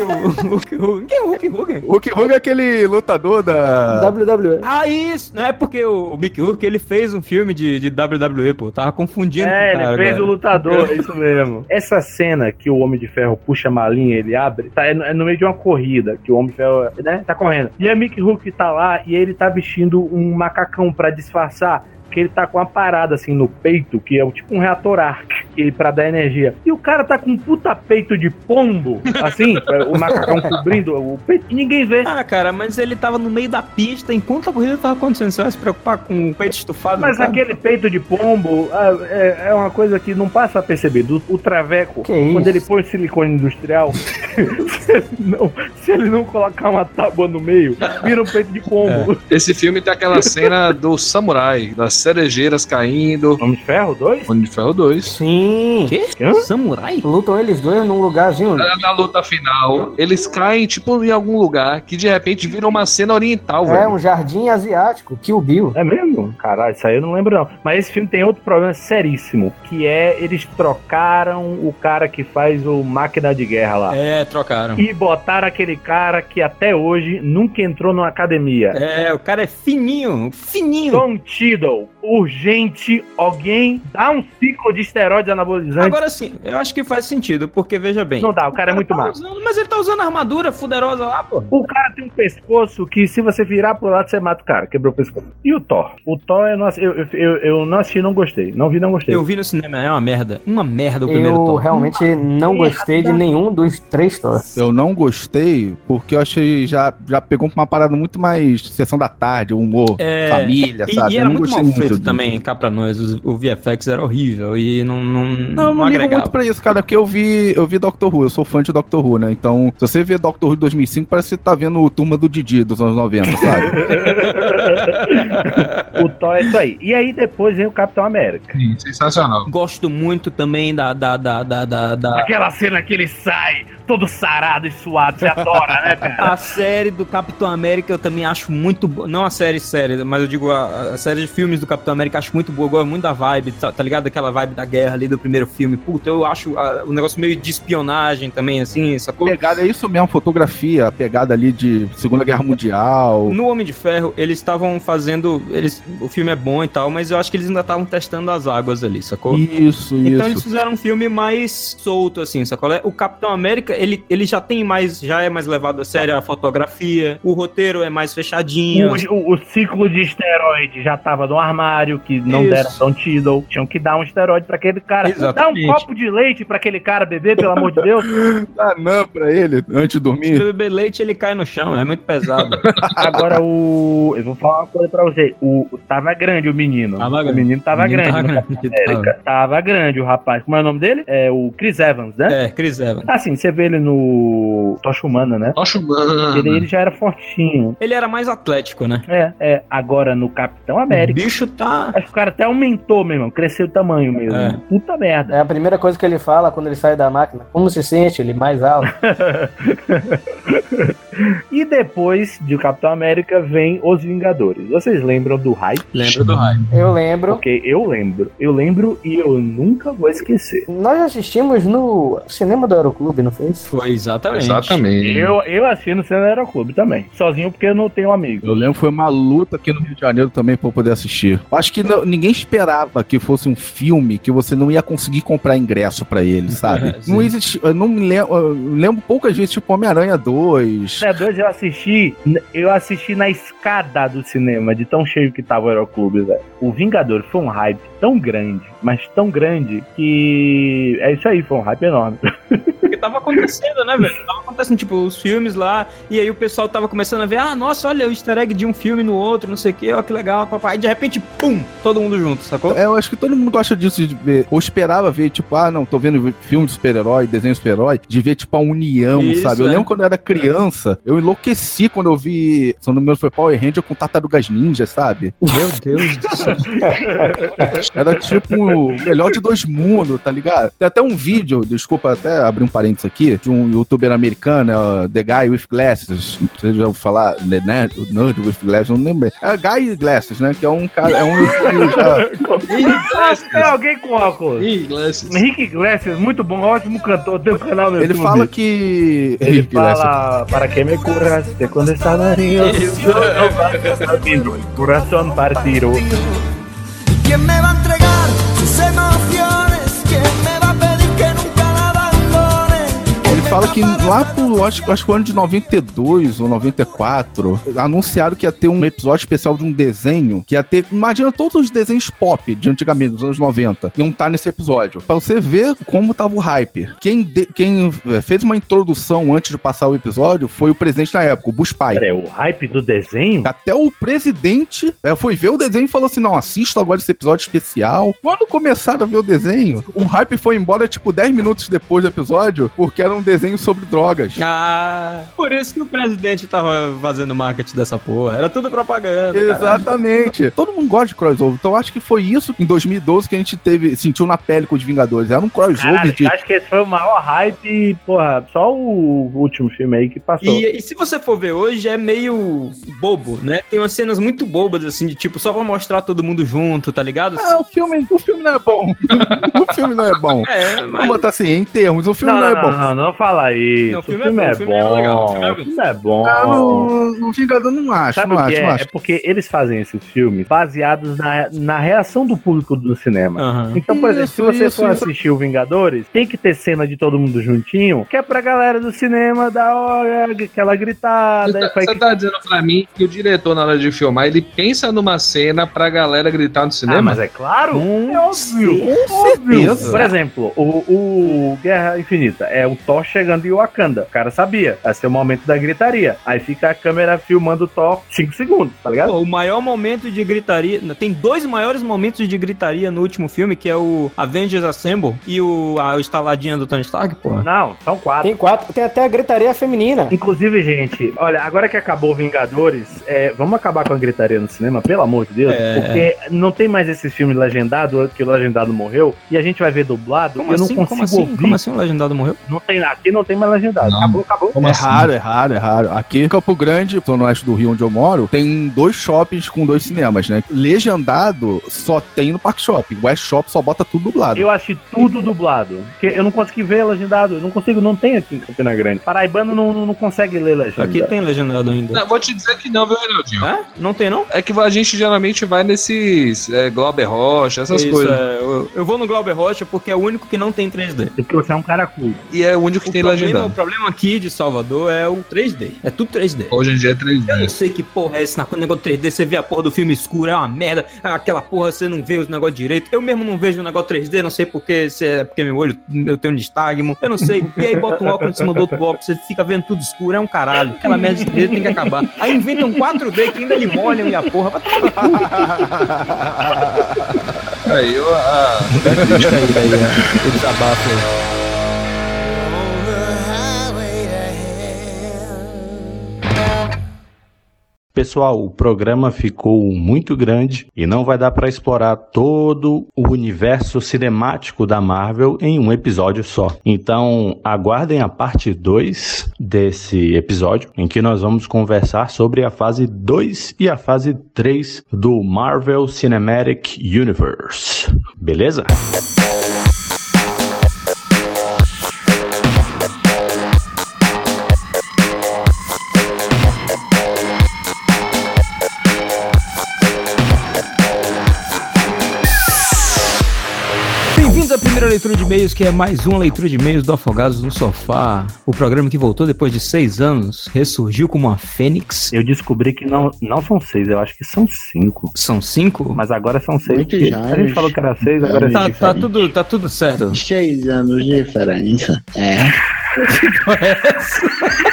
Hulk Hogan. Quem é o Hulk Hogan? Hulk Hogan é aquele lutador da... WWE. Ah, isso! Não é porque o, o Mickey Hulk ele fez um filme de, de WWE, pô. Tava confundindo. É, o ele cara fez o lutador, é isso mesmo. Essa cena que o Homem de Ferro puxa a malinha, ele abre, tá, é no, é no meio de uma corrida, que o Homem de Ferro, né, tá correndo. E a Mickey Hulk tá lá e ele tá vestindo um macacão pra disfarçar. Que ele tá com uma parada assim no peito, que é o tipo um reator arc, que pra dar energia. E o cara tá com um puta peito de pombo, assim, o macacão cobrindo o peito, e ninguém vê. Ah, cara, mas ele tava no meio da pista, enquanto a corrida tava acontecendo. Você vai se preocupar com o peito estufado? Mas aquele peito de pombo ah, é, é uma coisa que não passa a perceber. Do- o traveco, Que isso? quando ele põe silicone industrial, se, ele não, se ele não colocar uma tábua no meio, vira um peito de pombo. Esse filme tem aquela cena do samurai, das cerejeiras caindo. Homem de Ferro 2? Homem de Ferro 2. Sim. Quê? Hã? Samurai? Lutam eles dois num lugarzinho. Na, na luta final, eles caem, tipo, em algum lugar que de repente vira uma cena oriental, É, velho. um jardim asiático, Kill Bill. É mesmo? Caralho, isso aí eu não lembro não. Mas esse filme tem outro problema seríssimo, que é eles trocaram o cara que faz o Máquina de Guerra lá. É, trocaram. E botaram aquele cara que até hoje nunca entrou numa academia. É, o cara é fininho, fininho. Tom Tiddle, urgente, alguém dá um ciclo de esteroides anabolizantes. Agora sim, eu acho que faz sentido, porque veja bem. Não dá, o cara é muito tá magro. usando- mas ele tá usando armadura fuderosa lá, pô. O cara tem um pescoço que se você virar pro lado, você mata o cara, quebrou o pescoço. E o Thor? O Thor Thor eu não, eu, eu, eu, eu não assisti não gostei. Não vi, não gostei. Eu vi no cinema, é uma merda. Uma merda o primeiro Eu Thor. realmente não gostei de nenhum dos três Thors. Eu não gostei porque eu achei já, já pegou uma parada muito mais sessão da tarde, humor, É, família, e, sabe? e Eu era não muito gostei mal feito também, cá pra nós. O, VFX era horrível e não, não, Não, não, ligo agregava. muito pra isso, cara, porque eu vi, eu vi Doctor Who, eu sou fã de Doctor Who, né? Então, se você vê Doctor Who de 2005, parece que você tá vendo o Turma do Didi dos anos 90, sabe? o Thor é isso aí. E aí depois vem o Capitão América. Sim, sensacional. Gosto muito também da. da, da, da, da, da- Aquela cena que ele sai todo sarado e suado, você adora, né, cara? A série do Capitão América eu também acho muito boa. Não a série série, mas eu digo a, a série de filmes do Capitão América acho muito boa. Eu gosto muito da vibe, tá, tá ligado? Aquela vibe da guerra ali do primeiro filme. Puta, eu acho ah, um negócio meio de espionagem também, assim, sacou? pegada é isso mesmo, fotografia, a pegada ali de Segunda Guerra Mundial. No Homem de Ferro, eles estavam fazendo. Eles, o filme é bom e tal, mas eu acho que eles ainda estavam testando as águas ali, sacou? Isso, Então eles isso. fizeram um filme mais solto, assim, sacou? O Capitão América, ele, ele já tem mais, já é mais levado a sério a fotografia, o roteiro é mais fechadinho. O, o- o ciclo de esteroide já tava no armário, que não Isso. deram Don Tiddle. Tinham que dar um esteroide pra aquele cara. Exatamente. Dá um copo de leite pra aquele cara beber, pelo amor de Deus. Dá não pra ele antes de Se dormir. beber leite, ele cai no chão, é muito pesado. Agora o. Eu vou falar uma coisa pra você. O, tava grande o menino. Tava o grande. menino tava O menino grande. tava no grande, América. Tava. grande o rapaz. Como é o nome dele? É o Chris Evans, né? É, Chris Evans. Assim, você vê ele no Tocha Humana, né? Tocha Humana. Ele, ele já era fortinho. Ele era mais atlético, né? É, é. Agora no Capitão América. bicho tá. Acho que o cara até aumentou, meu irmão. Cresceu o tamanho mesmo. É. Puta merda. É a primeira coisa que ele fala quando ele sai da máquina. Como se sente? Ele mais alto. E depois de Capitão América vem Os Vingadores. Vocês lembram do hype? Lembra do raio. Eu lembro. Porque eu lembro. Eu lembro e eu nunca vou esquecer. Nós assistimos no cinema do Aeroclube, não foi isso? Foi exatamente. Exatamente. Eu, eu assisti no Cinema Aeroclube também. Sozinho porque eu não tenho amigo. Eu lembro que foi uma luta aqui no Rio de Janeiro também pra eu poder assistir. Eu Acho que não- ninguém esperava que fosse um filme que você não ia conseguir comprar ingresso pra ele, sabe? É, não existe. Eu não me lembro. Eu lembro poucas vezes, tipo Homem-Aranha 2. Né, dois eu assisti, eu assisti na escada do cinema, de tão cheio que tava o Aeroclube, velho. O Vingador foi um hype tão grande, mas tão grande que é isso aí, foi um hype enorme. Porque tava acontecendo, né, velho? Tava acontecendo, tipo, os filmes lá, e aí o pessoal tava começando a ver, ah, nossa, olha o easter egg de um filme no outro, não sei o que, ó, que legal, papai. E de repente, pum, todo mundo junto, sacou? É, eu acho que todo mundo gosta disso de ver. Ou esperava ver, tipo, ah, não, tô vendo filme de super-herói, desenho de super-herói, de ver, tipo, a união, Isso, sabe? Eu é. lembro quando eu era criança, eu enlouqueci quando eu vi, se não me engano, foi Power Ranger com Tartarugas Ninja, sabe? Meu Deus do céu. Era tipo o melhor de dois mundos, tá ligado? Tem até um vídeo, desculpa até abrir um parênteses aqui, de um youtuber americano, é, The Guy with Glasses. Você já falar, né? O Nerd with Glasses, eu não lembro. bem. É Guy Glasses, né? Que é um cara, é um É alguém com óculos. Glasses. Henrique Iglesias, muito bom, ótimo cantor, tem um canal no Ele fala que. Ele Henrique Glasses. fala, para que me curaste quando estaba río, yo no vas a vino, el corazón partido. ¿Quién me va a entregar fala que lá pro, acho, acho que o ano de 92 ou 94, anunciaram que ia ter um episódio especial de um desenho, que ia ter, imagina todos os desenhos pop de antigamente, dos anos 90, iam estar nesse episódio. Pra você ver como tava o hype. Quem, de- quem eh, fez uma introdução antes de passar o episódio foi o presidente na época, o Bush Pai. Pera, é o hype do desenho? Até o presidente eh, foi ver o desenho e falou assim: não, assista agora esse episódio especial. Quando começaram a ver o desenho, o hype foi embora, tipo, 10 minutos depois do episódio, porque era um desenho sobre drogas. Ah, por isso que o presidente tava fazendo marketing dessa porra. Era tudo propaganda. caralho. Exatamente. Todo mundo gosta de crossover. Então acho que foi isso em 2012 que a gente teve, sentiu na pele com os Vingadores. Era um crossover Caralho, de. acho que esse foi o maior hype e, porra, só o último filme aí que passou. E, e se você for ver hoje, é meio bobo, né? Tem umas cenas muito bobas, assim, de tipo, só pra mostrar todo mundo junto, tá ligado? Ah, o filme, o filme não é bom. o filme não é bom. É, Vamos mas. botar assim, em termos, o filme não, não, não, é bom. não, não, não fala isso. Não, o filme, é, o filme é legal, o bom. filme é O filme é bom. Ah, no, no Vingador não acho, Sabe não o acho, que não é? acho. É porque eles fazem esses filmes baseados na, na reação do público do cinema. Aham. Então, por exemplo, Isso, se você isso, for isso. assistir o Vingadores, tem que ter cena de todo mundo juntinho, que é pra galera do cinema dar ó, aquela gritada. Você aí tá, você que- tá dizendo pra mim que o diretor, na hora de filmar, ele pensa numa cena pra galera gritar no cinema? Ah, mas é claro, Com é óbvio. óbvio. certeza. Por exemplo, o, o Guerra Infinita é o Thor chegando em Wakanda. O cara sabia. Vai ser o momento da gritaria. Aí fica a câmera filmando o Thor 5 segundos, tá ligado? Pô, o maior momento de gritaria. Tem dois maiores momentos de gritaria no último filme, que é o Avengers Assemble e o, a estaladinha do Tony Stark, porra. Não, são quatro. Tem quatro, tem até a gritaria feminina. Inclusive, gente, olha, agora que acabou Vingadores, é, vamos acabar com a gritaria no cinema, pelo amor de Deus, É. porque não tem mais esses filmes legendados, que o legendado morreu, e a gente vai ver dublado, Como eu assim? não Como consigo assim? ouvir. Como assim o legendado morreu? Não tem, aqui não tem mais legendado. Não. Acabou, acabou. Como é assim? raro, é raro, é raro. Aqui em Campo Grande, no oeste do Rio onde eu moro, tem dois shoppings com dois cinemas, né? Legendado só tem no Park Shopping. O West Shop só bota tudo dublado. Eu acho tudo dublado. Porque eu não consegui ver legendado. Eu não consigo, não tem aqui em Campina Grande. Paraibano não, não, não consegue ler legenda. Aqui tem legendado ainda. Não, vou te dizer que não, viu, Reinaldinho? É? Não tem, não? É que a gente geralmente vai nesses é, Glauber Rocha, essas Isso, coisas. é, eu, eu vou no Glauber Rocha porque é o único que não tem 3D. Porque você é um cara cool. E é o único tem problema, o problema aqui de Salvador é o 3D. É tudo 3D. Hoje em dia é Eu 3D. não sei que porra é esse na- negócio 3D. Você vê a porra do filme escuro, é uma merda. Aquela porra você não vê os negócios direito. Eu mesmo não vejo o negócio 3D, não sei porque, se é porque meu olho eu tenho um nistagmo. Eu não sei. E aí bota um óculos em cima do outro óculos, você fica vendo tudo escuro, é um caralho. Aquela merda de 3D tem que acabar. Aí inventam 4D que ainda lhe molham e a porra. Vai tomar no cu. Aí, eu, ah, Deixa aí, aí, é, o desabafo aí. Pessoal, o programa ficou muito grande e não vai dar para explorar todo o universo cinemático da Marvel em um episódio só. Então, aguardem a parte 2 desse episódio, em que nós vamos conversar sobre a fase 2 e a fase 3 do Marvel Cinematic Universe. Beleza? Leitura de e-mails, que é mais uma leitura de e-mails do Afogados no Sofá. O programa que voltou depois de seis anos, ressurgiu como uma fênix. Eu descobri que não, não são seis, eu acho que são cinco. São cinco? Mas agora são seis. Porque anos. A gente falou que era seis, agora a Tá, tá tudo, tá tudo certo. Seis anos de diferença. É.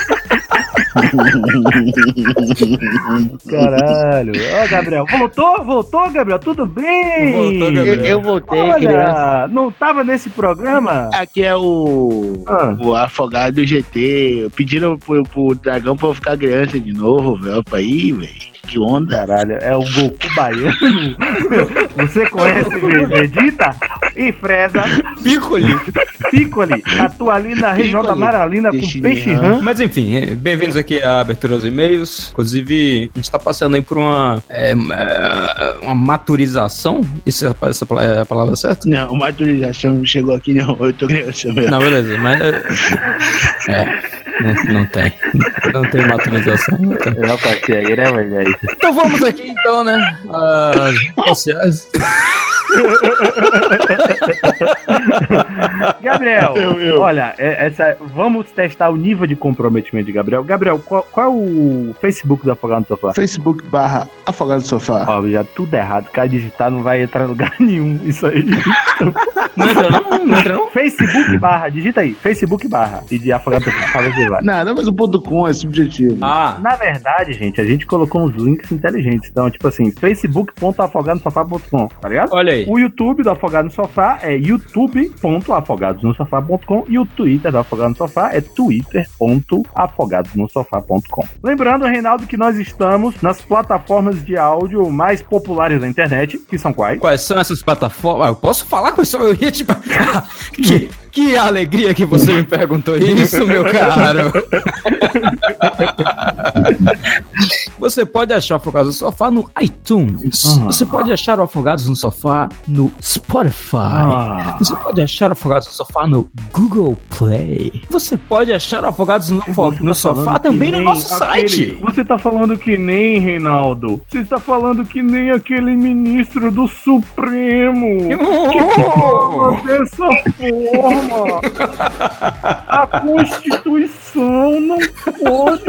Caralho. Ó, Gabriel. Voltou? Voltou, Gabriel? Tudo bem? Voltou, Eu, Gabriel. eu voltei, criança. Olha, não tava nesse programa? Aqui é o, Ah. o afogado do GT. Pediram pro, pro dragão pra eu ficar criança de novo, velho. Pra ir, velho. Que onda. Caralho, é o Goku baiano. Você conhece Vegeta? E Fresa, Piccoli. Piccoli, atua ali na região da Piccoli. Maralina com Peixe rã. Mas enfim, é, bem-vindos aqui à abertura dos e-mails. Inclusive, a gente tá passando aí por uma, é, é, uma maturização. Isso é, essa é a palavra certa? Não, uma atualização não chegou aqui, não. Eu tô criança mesmo. Não, beleza, mas. É, é, não, não tem. Não tem maturização. Não tem. Eu não aí, né, velho? Então vamos aqui, então, né? As redes sociais. Gabriel, Eu- eu. olha, é- essa, vamos testar o nível de comprometimento de Gabriel. Gabriel, qual, qual é o Facebook do Afogado no Sofá? Facebook barra afogado no sofá. Ó, já tudo errado. Cara digitar não vai entrar em lugar nenhum. Isso aí. Não entra não? Não entra não? Facebook barra, digita aí. Facebook barra. E de Afogado no Sofá, você vai. Nada, mas o ponto com é subjetivo. Ah, Na verdade, gente, a gente colocou uns links inteligentes. Então, tipo assim, facebook.afogadosofá.com, tá ligado? olha aí. O YouTube do Afogado no Sofá é youtube.afogadosnosofá.com e o Twitter do Afogado no Sofá é twitter.afogadosnosofá.com. Lembrando, Reinaldo, que nós estamos nas plataformas de áudio mais populares da internet, que são quais? Quais são essas plataformas? Ah, eu posso falar com isso? Eu ia tipo. que, que alegria que você me perguntou isso, meu caro. Você pode achar o Afogados no Sofá no iTunes. Ah. Você pode achar o Afogados no Sofá no Spotify. Ah. Você pode achar o Afogados no Sofá no Google Play. Você pode achar o Afogados no, fo- no Sofá falando também que no nosso aquele- site. Você tá falando que nem, Reinaldo. Você está falando que nem aquele ministro do Supremo. que fala dessa forma. A Constituição não pode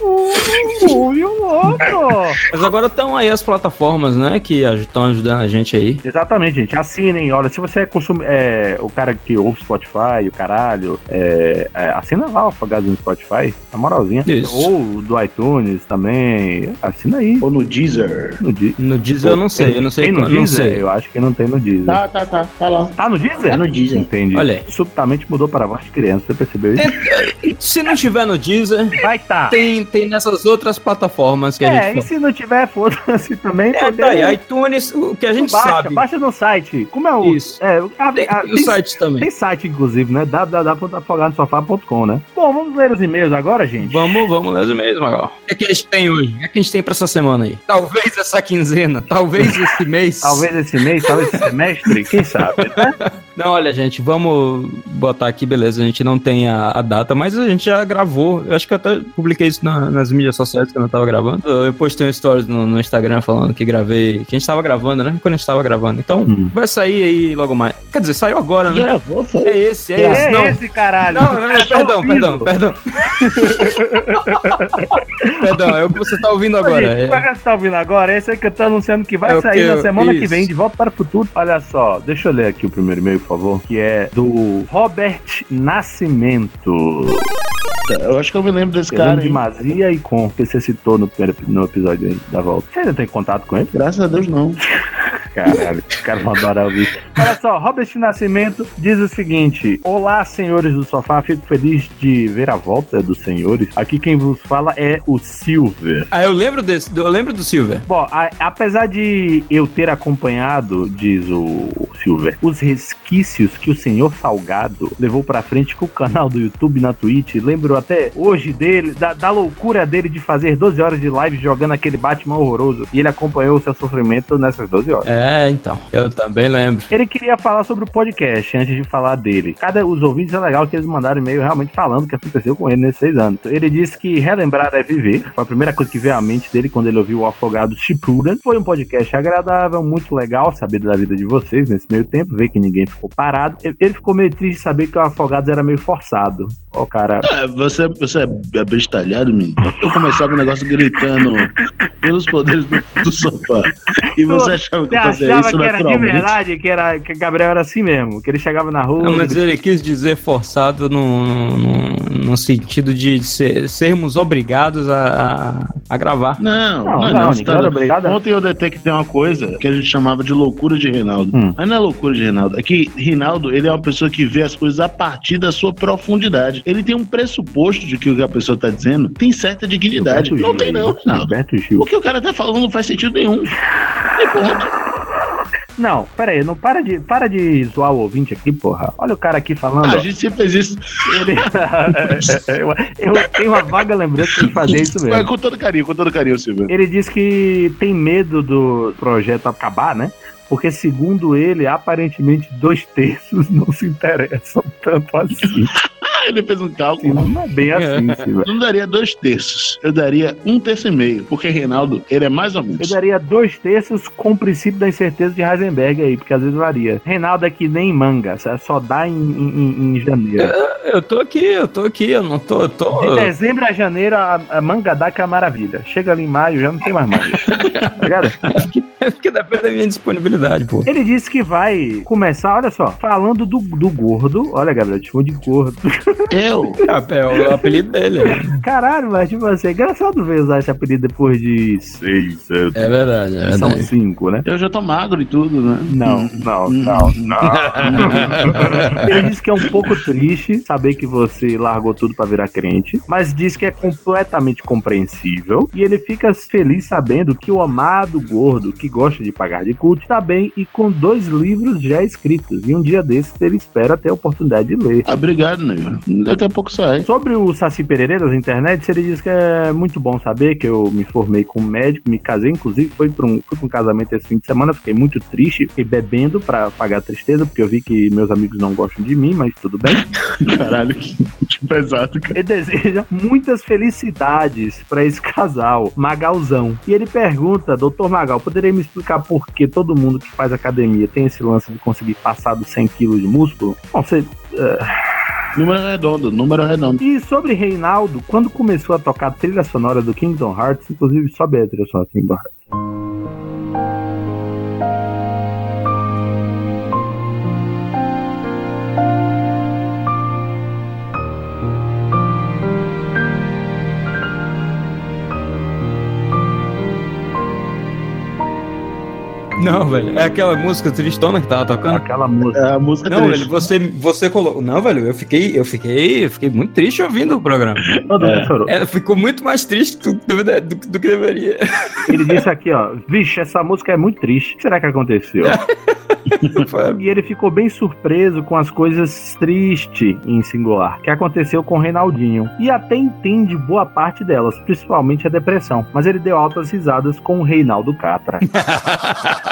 oh, violada. Mas agora estão aí as plataformas, né? Que estão ajudando a gente aí. Exatamente, gente. Assinem. Olha, se você é, consumi- é o cara que ouve Spotify, o caralho, é, é, assina lá o Afogado no Spotify, na moralzinha. Isso. Ou do iTunes também. Assina aí. Ou no Deezer. No, Di- No Deezer eu não sei, eu não sei Tem no qual- não Deezer? sei. Eu acho que não tem no Deezer. Tá, tá, tá. Tá lá. Tá no Deezer? Tá no Deezer. Entendi. Olha aí. Subitamente mudou para voz de criança, você percebeu isso? Se não tiver no Deezer, Vai tá. tem, tem nessas outras plataformas que a É, gente e se não tiver, foda-se também. É, tá aí, iTunes, o que a gente baixa, sabe. Baixa no site. Como é o. Isso. É, a, Tem, a- tem o site também. Tem site, inclusive, né? www.afogadosofá.com, né? Bom, vamos ler os e-mails agora, gente. Vamos, vamos ler os e-mails, Magal. O que, é que a gente tem hoje? O que, é que a gente tem pra essa semana aí? Talvez essa quinzena, talvez esse mês. Talvez esse mês, talvez esse semestre, quem sabe? né? Não, olha, gente, vamos botar aqui, beleza. A gente não tem a, a data, mas a gente já gravou. Eu acho que até publiquei isso na- nas mídias sociais quando eu tava gravando. Eu postei um stories no, no Instagram falando que gravei. Que a gente tava gravando, né? Quando a gente tava gravando. Então, Hum. vai sair aí logo mais. Quer dizer, saiu agora, né? Gravou, foi. É esse, é É, esse. Não, esse, caralho. não, não, Tá perdão, perdão, perdão. perdão, é o que você tá ouvindo agora. É. Qual que você tá ouvindo agora? Esse aí que eu tô anunciando que vai É o sair que na eu- semana que isso. vem, de volta para o futuro. Olha só, deixa eu ler aqui o primeiro e-mail, por favor, que é do Robert Nascimento. Eu acho que eu me lembro desse Cara, cara. de? Mazia e Com, que você citou no, primeiro, no episódio aí da volta. Você ainda tem contato com ele? Graças a Deus, não. Caralho, os caras vão adorar ouvir. Olha só, Robert Nascimento diz o seguinte: Olá, senhores do sofá, fico feliz de ver a volta dos senhores. Aqui quem vos fala é o Silver. Ah, eu lembro desse, eu lembro do Silver. Bom, a- apesar de eu ter acompanhado, diz o Silver, os resquícios que o senhor Salgado levou pra frente com o canal do YouTube na Twitch, lembro até hoje dele, da, da loucura dele de fazer 12 horas de live jogando aquele Batman horroroso. E ele acompanhou o seu sofrimento nessas 12 horas. É, então. Eu também lembro. Ele queria falar sobre o podcast antes de falar dele. Cada os ouvintes é legal que eles mandaram e-mail realmente falando o que aconteceu com ele nesses seis anos. Ele disse que relembrar é viver. Foi a primeira coisa que veio à mente dele quando ele ouviu o Afogado Shippuden. Foi um podcast agradável, muito legal saber da vida de vocês nesse meio tempo, ver que ninguém ficou parado. Ele ficou meio triste de saber que o Afogados era meio forçado. Ó, cara. É, você, você é abestalhado, menino. Eu começava o negócio gritando pelos poderes do, do sofá. E você achava que eu fazia achava isso que era de naturalmente? verdade, que, era, que Gabriel era assim mesmo, que ele chegava na rua. Não, mas ele quis dizer forçado no, no, no sentido de ser- sermos obrigados a, a, a gravar. Não, Não, não, não, não, tá- era obrigado Ontem eu detectei uma coisa que a gente chamava de loucura de Reinaldo. Hum. Mas não é loucura de Reinaldo. É que Reinaldo, ele é uma pessoa que vê as coisas a partir da sua profundidade. Ele tem um pressuposto de que o que a pessoa tá dizendo tem certa dignidade. Não tem Gil, não, Reinaldo. Gil. O que o cara tá falando não faz sentido nenhum. E ponto. Não, pera aí, não para de, para de zoar o ouvinte aqui, porra. Olha o cara aqui falando. Ah, a gente sempre fez isso. Ele- eu, eu tenho uma vaga lembrança de fazer isso Mas mesmo. com todo carinho, com todo carinho, Silvio. Ele diz que tem medo do projeto acabar, né? Porque, segundo ele, aparentemente dois terços não se interessam tanto assim. Ele fez um cálculo. Não é bem assim, Silvio. Eu não daria dois terços. Eu daria um terço e meio. Porque Reinaldo, ele é mais ou Eu menos. daria dois terços com o princípio da incerteza de Heisenberg aí, porque às vezes varia. Reinaldo é que nem manga, só- dá em, em- em janeiro. Eu tô aqui, eu tô aqui, eu não tô. Eu tô... De dezembro a janeiro, a, a manga dá que é uma maravilha. Chega ali em maio, já não tem mais manga. É porque depende da minha disponibilidade, pô. Ele disse que vai começar, olha só, falando do, do gordo. Olha, Gabriel, te chamou de gordo. Eu? É, é o apelido dele. Caralho, mas tipo assim, é engraçado ver usar esse apelido depois de seis, sete. É verdade, é São verdade. cinco, né? Eu já tô magro e tudo, né? Não, não, não, não. Ele disse que é um pouco triste saber que você largou tudo pra virar crente, mas diz que é completamente compreensível e ele fica feliz sabendo que o amado gordo que gosta de pagar de culto está bem e com dois livros já escritos. E um dia desses ele espera ter a oportunidade de ler. Ah, Obrigado, nego. Daqui a pouco sai. Sobre o Saci Pererê das internet ele diz que é muito bom saber que eu me formei como médico, me casei, inclusive fui para um, fui pra um casamento esse fim de semana, fiquei muito triste, fiquei bebendo pra apagar a tristeza, porque eu vi que meus amigos não gostam de mim, mas tudo bem. Caralho, que, pesado, cara. Ele deseja muitas felicidades pra esse casal, Magalzão. E ele pergunta, doutor Magal, poderia me explicar por que todo mundo que faz academia tem esse lance de conseguir passar dos 100 quilos de músculo? Bom, você... eh, Número redondo, número redondo. E sobre Reinaldo, quando começou a tocar a trilha sonora do Kingdom Hearts, inclusive sobe a trilha sonora do Kingdom Hearts. Não, velho. É aquela música tristona que tava tocando? Aquela música. É a música Não, triste. velho, você, você colocou. Não, velho, eu fiquei, eu fiquei, eu fiquei muito triste ouvindo o programa. Chorou. Ela ficou muito mais triste do, do- do- do que deveria. Ele disse aqui, ó, vixe, essa música é muito triste. O que será que aconteceu? e ele ficou bem surpreso com as coisas tristes em singular que aconteceu com o Reinaldinho. E até entende boa parte delas, principalmente a depressão. Mas ele deu altas risadas com o Reinaldo Catra.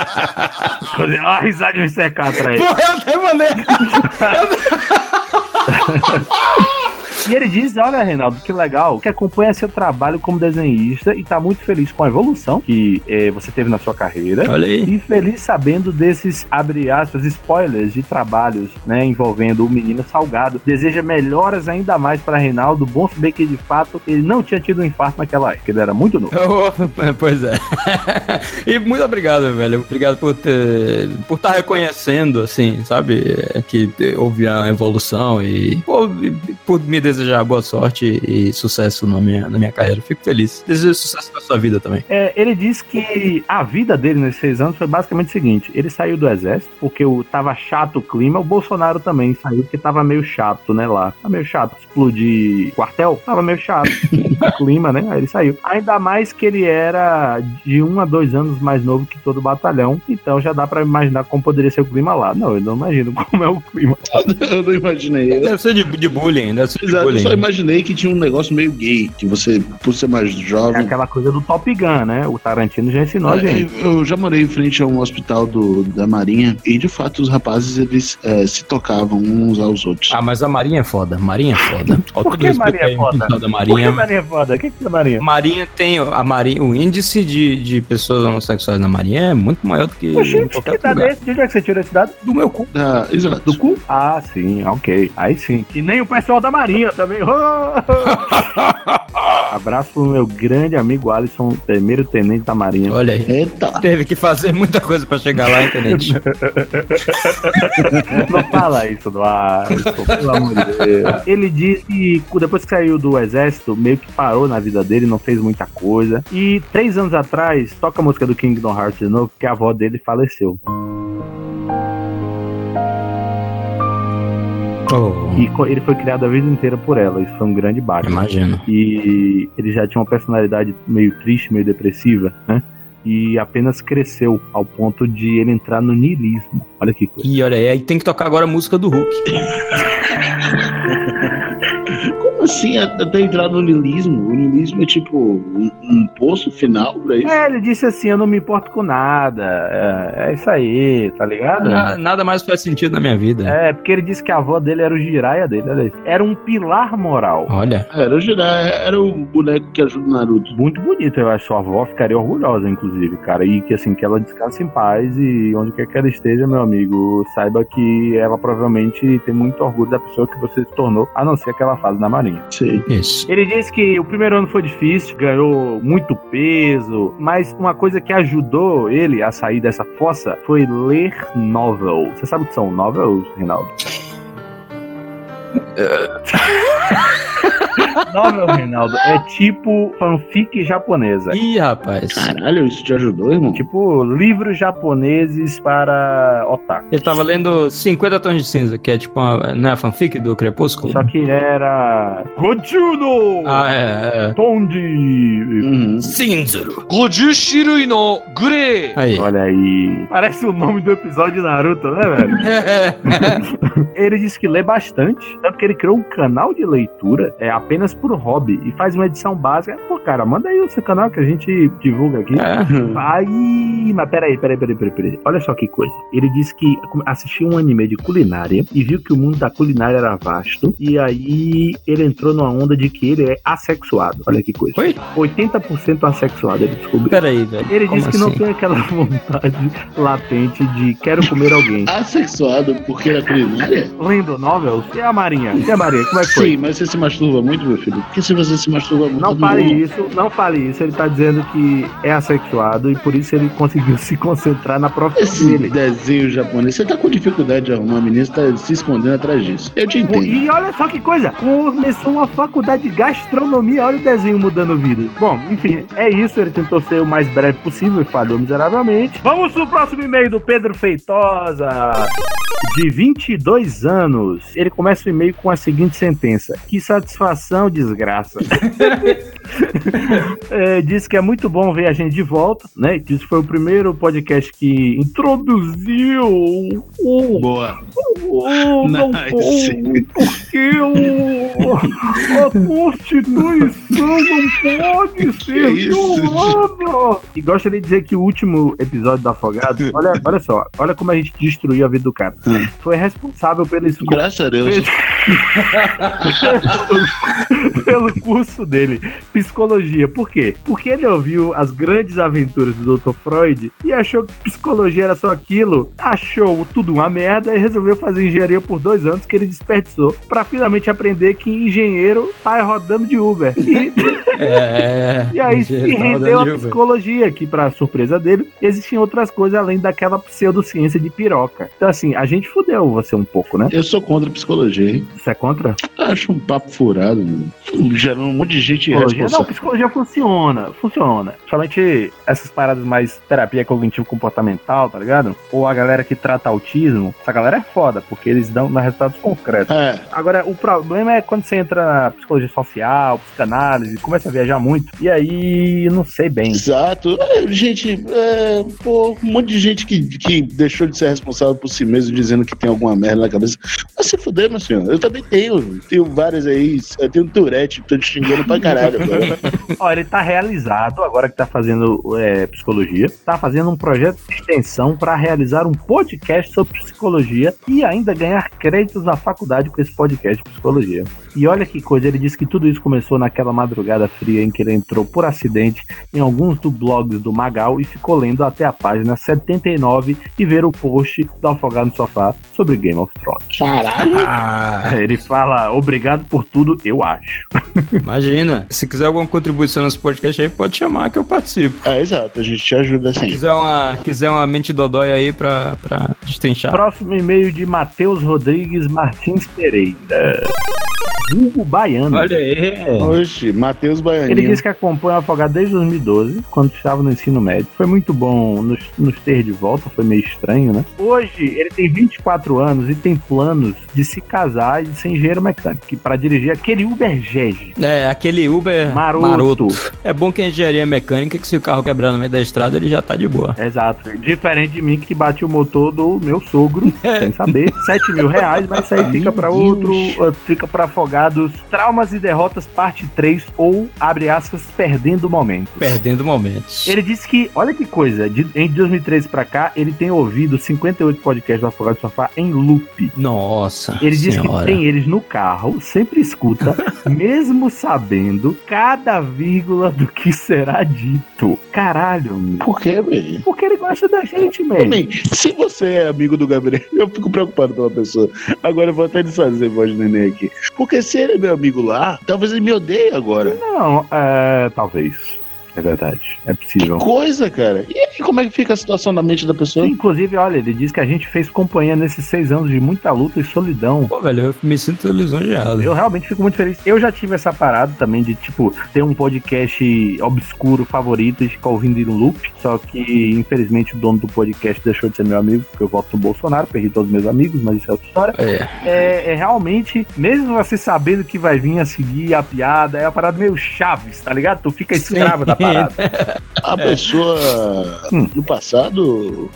Olha a risada de. Catra aí. Porra, eu até mandei. E ele diz: Olha, Reinaldo, que legal, que acompanha seu trabalho como desenhista e tá muito feliz com a evolução que eh, você teve na sua carreira. Olha aí. E feliz sabendo desses, abre aspas, spoilers de trabalhos, né, envolvendo o menino Salgado. Deseja melhoras ainda mais para Reinaldo. Bom saber que de fato ele não tinha tido um infarto naquela época, ele era muito novo. Oh, pois é. e muito obrigado, velho. Obrigado por ter, por estar reconhecendo, assim, sabe, é, que houve a evolução e por, por me desejar boa sorte e sucesso na minha, na minha carreira. Fico feliz. Desejo sucesso na sua vida também. É, ele disse que a vida dele nesses seis anos foi basicamente o seguinte: ele saiu do exército porque o, tava chato o clima, o Bolsonaro também saiu porque tava meio chato, né? Lá. Tá meio chato. Explodir quartel, tava meio chato. o clima, né? Aí ele saiu. Ainda mais que ele era de um a dois anos mais novo que todo o batalhão, então já dá pra imaginar como poderia ser o clima lá. Não, eu não imagino como é o clima. Eu não imaginei. Deve ser de, de bullying, deve ser de Exato, eu só imaginei que tinha um negócio meio gay, que você, por ser mais É jovem. aquela coisa do Top Gun, né? O Tarantino já ensinou a gente. É, Eu já morei em frente a um hospital do, da Marinha e de fato os rapazes eles é, se tocavam uns aos outros. Ah, mas a Marinha é foda. Marinha é foda. Ó, Por que Marinha é foda? Da Por que Marinha. Marinha é foda? O que que é Marinha? Marinha tem a Marinha, o índice de, de pessoas homossexuais na Marinha é muito maior do que qualquer que dado é esse? De onde é que você tirou esse dado? Do meu cu. Da, exato. Do cu? Ah, sim, ok. Aí sim. E nem o pessoal da Marinha também. Abraço pro meu grande amigo Alisson, primeiro tenente da Marinha. Olha aí. Eita. Teve que fazer muita coisa pra chegar lá, internet. Não fala isso do Alisson, pelo amor de Deus. Ele disse que depois que saiu do exército, meio que parou na vida dele, não fez muita coisa. E três anos atrás, toca a música do Kingdom Hearts de novo, porque a avó dele faleceu. Oh, E ele foi criado a vida inteira por ela. Isso foi um grande baque. imagino. E ele já tinha uma personalidade meio triste, meio depressiva, né? E apenas cresceu ao ponto de ele entrar no niilismo. Olha que coisa. E olha aí, aí tem que tocar agora a música do Hulk. Assim até entrar no niilismo? O niilismo é tipo um, um poço final pra isso? É, ele disse assim: Eu não me importo com nada. É, é isso aí, tá ligado? Na- Nada mais faz sentido na minha vida. É, porque ele disse que a avó dele era o giraia dele. Olha aí. Era um pilar moral. Olha. Era o Jiraiya, era o boneco que ajuda o Naruto. Muito bonito, eu acho. Sua avó ficaria orgulhosa, inclusive, cara. E que assim, que ela descanse em paz e onde quer que ela esteja, meu amigo, saiba que ela provavelmente tem muito orgulho da pessoa que você se tornou, a não ser aquela fase na Marinha. Sei. Isso. Ele disse que o primeiro ano foi difícil, ganhou muito peso, mas uma coisa que ajudou ele a sair dessa fossa foi ler novel. Você sabe o que são novels, Reinaldo? Não, Reinaldo, é tipo fanfic japonesa. Ih, rapaz. Caralho, isso te ajudou, irmão? Tipo, livros japoneses para otaku. Ele tava lendo 50 Tons de Cinza, que é tipo uma, não é fanfic do Crepúsculo? Só que era... Gojuno! Ah, é, é. Tom uhum. de... Cinza. Cinzero. Gojushirui no Gure! Aí. Olha aí. Parece o nome do episódio de Naruto, né, velho? é. ele disse que lê bastante, tanto que ele criou um canal de leitura, é a apenas por hobby e faz uma edição básica. Pô, cara, manda aí o seu canal que a gente divulga aqui. Aí, mas peraí, peraí, peraí, peraí, peraí. Olha só que coisa. Ele disse que assistiu um anime de culinária e viu que o mundo da culinária era vasto. E aí ele entrou numa onda de que ele é assexuado. Olha que coisa. Foi? 80% assexuado, ele descobriu. Peraí, velho. Ele Como disse que não assim? tem aquela vontade latente de quero comer alguém. Assexuado porque era culinária? Lendo novels? E a Marinha? E a Marinha? Como é que foi? Sim, mas você se masturba muito, meu filho? Porque se você se masturba muito. Não fale isso, não fale isso. Ele tá dizendo que é assexuado e por isso ele conseguiu se concentrar na profissão Esse dele. desenho japonês, você tá com dificuldade de arrumar, menina está se escondendo atrás disso. Eu te entendo. E olha só que coisa, começou uma faculdade de gastronomia, olha o desenho mudando vida. Bom, enfim, é isso, ele tentou ser o mais breve possível e falhou miseravelmente. Vamos pro próximo e-mail do Pedro Feitosa, de 22 anos. Ele começa o e-mail com a seguinte sentença: Que satisfação, desgraça. É, diz que é muito bom ver a gente de volta, né? Diz que foi o primeiro podcast que introduziu o. Boa. o não Nice. porque o, a Constituição não pode ser isso, violada. E gostaria de dizer que o último episódio do Afogado, olha, olha só, olha como a gente destruiu a vida do cara. Foi responsável pelo esforço. Graças a Deus. pelo curso dele, psicologia. Por quê? Porque ele ouviu as grandes aventuras do Dr. Freud e achou que psicologia era só aquilo, achou tudo uma merda e resolveu fazer engenharia por dois anos que ele desperdiçou pra finalmente aprender que engenheiro tá rodando de Uber. E, É. e aí se engenheiro tá rendeu Uber. psicologia, que pra surpresa dele, existiam outras coisas além daquela pseudociência de piroca. Então assim, a gente fudeu você um pouco, né? Eu sou contra a psicologia, hein? Você é contra? Acho um papo furado, mano. Gerando um monte de gente Psicologia, não, irresponsável. psicologia funciona, funciona. Somente essas paradas mais terapia cognitivo-comportamental, tá ligado? Ou a galera que trata autismo, essa galera é foda, porque eles dão, resultados concretos. É. Agora, o problema é quando você entra na psicologia social, psicanálise, começa a viajar muito, e aí não sei bem. Exato. É, gente, é, pô, um monte de gente que, que deixou de ser responsável por si mesmo, dizendo que tem alguma merda na cabeça. Vai se fuder, meu senhor. Eu também tenho. Tenho várias aí. Eu tenho um Tourette, tô te xingando pra caralho. Ó, ele tá realizado, agora que tá fazendo é, psicologia, tá fazendo um projeto de extensão para realizar um podcast sobre psicologia e ainda ganhar créditos na faculdade com esse podcast de psicologia. E olha que coisa, ele disse que tudo isso começou naquela madrugada fria em que ele entrou por acidente em alguns dos blogs do Magal e ficou lendo até a página 79 e ver o post do Afogado no Sofá sobre Game of Thrones. Caralho! Ah, Ele fala, obrigado por tudo, eu acho. imagina. Se quiser alguma contribuição nesse podcast aí, pode chamar que eu participo. É, exato. A gente te ajuda Se assim. quiser uma, quiser uma mente dodói aí pra, pra destrinchar. Próximo e-mail de Matheus Rodrigues Martins Pereira. Vulgo Baiano. Olha aí. Oxe, Matheus Baianinho. Ele disse que acompanha o Afogado desde 2012, quando estava no ensino médio. Foi muito bom nos, nos ter de volta, foi meio estranho, né? Hoje, ele tem 24 anos e tem planos de se casar e de ser engenheiro mecânico, que para dirigir aquele Uber Gege. É, aquele Uber Maroto. maroto. É bom que a engenharia mecânica, que se o carro quebrar no meio da estrada, ele já tá de boa. Exato. Diferente de mim que bate o motor do meu sogro, sem saber. 7 mil reais, mas isso aí fica para outro, uh, fica para afogados. Traumas e derrotas, parte 3, ou, abre aspas, perdendo o momento. Perdendo momentos. Ele disse que, olha que coisa, de, em 2013 pra cá, ele tem ouvido 58 podcasts do Afogado do Sofá em loop. Nossa. Ele diz que senhora. tem eles no carro, sempre escuta, mesmo sabendo cada vírgula do que será dito. Caralho, meu. Por quê, velho? Porque ele gosta da gente. Também, se você é amigo do Gabriel, eu fico preocupado pela pessoa. Agora eu vou até desfazer voz de neném aqui. Porque se ele é meu amigo lá, talvez ele me odeie agora. Não, é, talvez. É verdade. É possível. Coisa, cara. E aí, como é que fica a situação na mente da pessoa? Inclusive, olha, ele diz que a gente fez companhia nesses seis anos de muita luta e solidão. Pô, velho, eu me sinto lisonjeado. Eu realmente fico muito feliz. Eu já tive essa parada também de, tipo, ter um podcast obscuro favorito e ficar ouvindo no loop. Só que, infelizmente, o dono do podcast deixou de ser meu amigo, porque eu voto no Bolsonaro, perdi todos os meus amigos, mas isso é outra história. É. É, é realmente, mesmo você sabendo que vai vir a seguir a piada, é uma parada meio chaves, tá ligado? Tu fica escravo da parada. A É. pessoa no passado,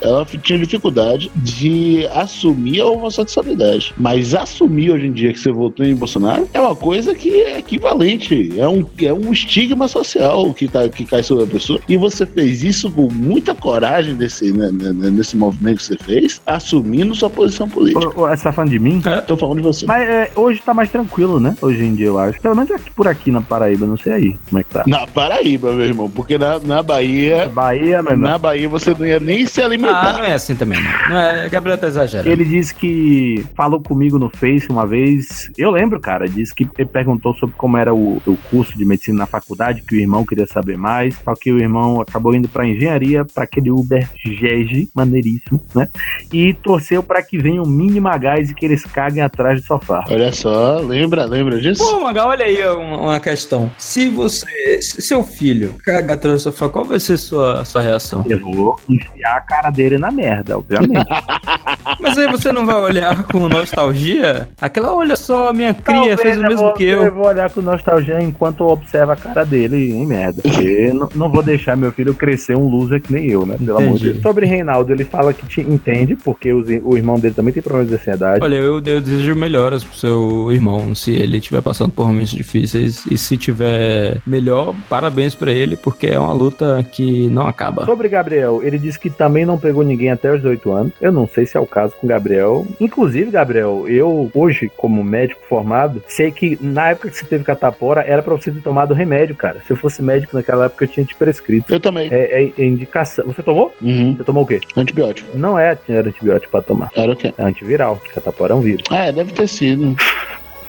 ela tinha dificuldade de assumir a homossexualidade. Mas assumir hoje em dia que você votou em Bolsonaro é uma coisa que é equivalente. É um, é um estigma social que, tá, que cai sobre a pessoa. E você fez isso com muita coragem desse, né, né, né, nesse movimento que você fez, assumindo sua posição política. Ô, ô, Você tá falando de mim? Tô falando de você. Mas é, hoje tá mais tranquilo, né? Hoje em dia, eu acho. Pelo menos aqui, por aqui na Paraíba, não sei aí como é que tá. Na Paraíba, meu irmão, porque na, na Bahia. Bahia, meu irmão. Na Bahia você não ia nem se Ah, alimentar. não é assim também, não. não é, Gabriel tá exagerando. Ele disse que falou comigo no Face uma vez. Eu lembro, cara, disse que ele perguntou sobre como era o, o curso de medicina na faculdade, que o irmão queria saber mais. Só que o irmão acabou indo pra engenharia, pra aquele Uber GEG, maneiríssimo, né? E torceu pra que venha o mínimo gás e que eles caguem atrás do sofá. Olha só, lembra, lembra disso? Pô, Magal, olha aí uma, uma questão. Se você, se seu filho cagar atrás do sofá, qual vai ser sua, sua reação? Eu vou enfiar a cara dele na merda, obviamente. Mas aí você não vai olhar com nostalgia? Aquela, olha só, minha cria Talvez fez o mesmo vou, que eu. Eu vou olhar com nostalgia enquanto eu observo a cara dele em merda. Porque não, não vou deixar meu filho crescer um loser que nem eu, né? Pelo amor de. Deus. Sobre Reinaldo, ele fala que te entende, porque os- o irmão dele também tem problemas de ansiedade. Olha, eu, eu desejo melhoras pro seu irmão, se ele estiver passando por momentos difíceis. E se tiver melhor, parabéns pra ele, porque é uma luta que não acaba. Sobre Gabriel, ele disse que também não pegou ninguém até os 18 anos. Eu não sei se é o caso com Gabriel. Inclusive, Gabriel, eu hoje, como médico formado, sei que na época que você teve catapora, era pra você ter tomado remédio, cara. Se eu fosse médico naquela época, eu tinha te prescrito. Eu também. É, é- é indicação. Você tomou? Uhum. Você tomou o quê? Antibiótico. Não é era antibiótico pra tomar. Era o quê? É antiviral. Catapora é um vírus. É, deve ter sido.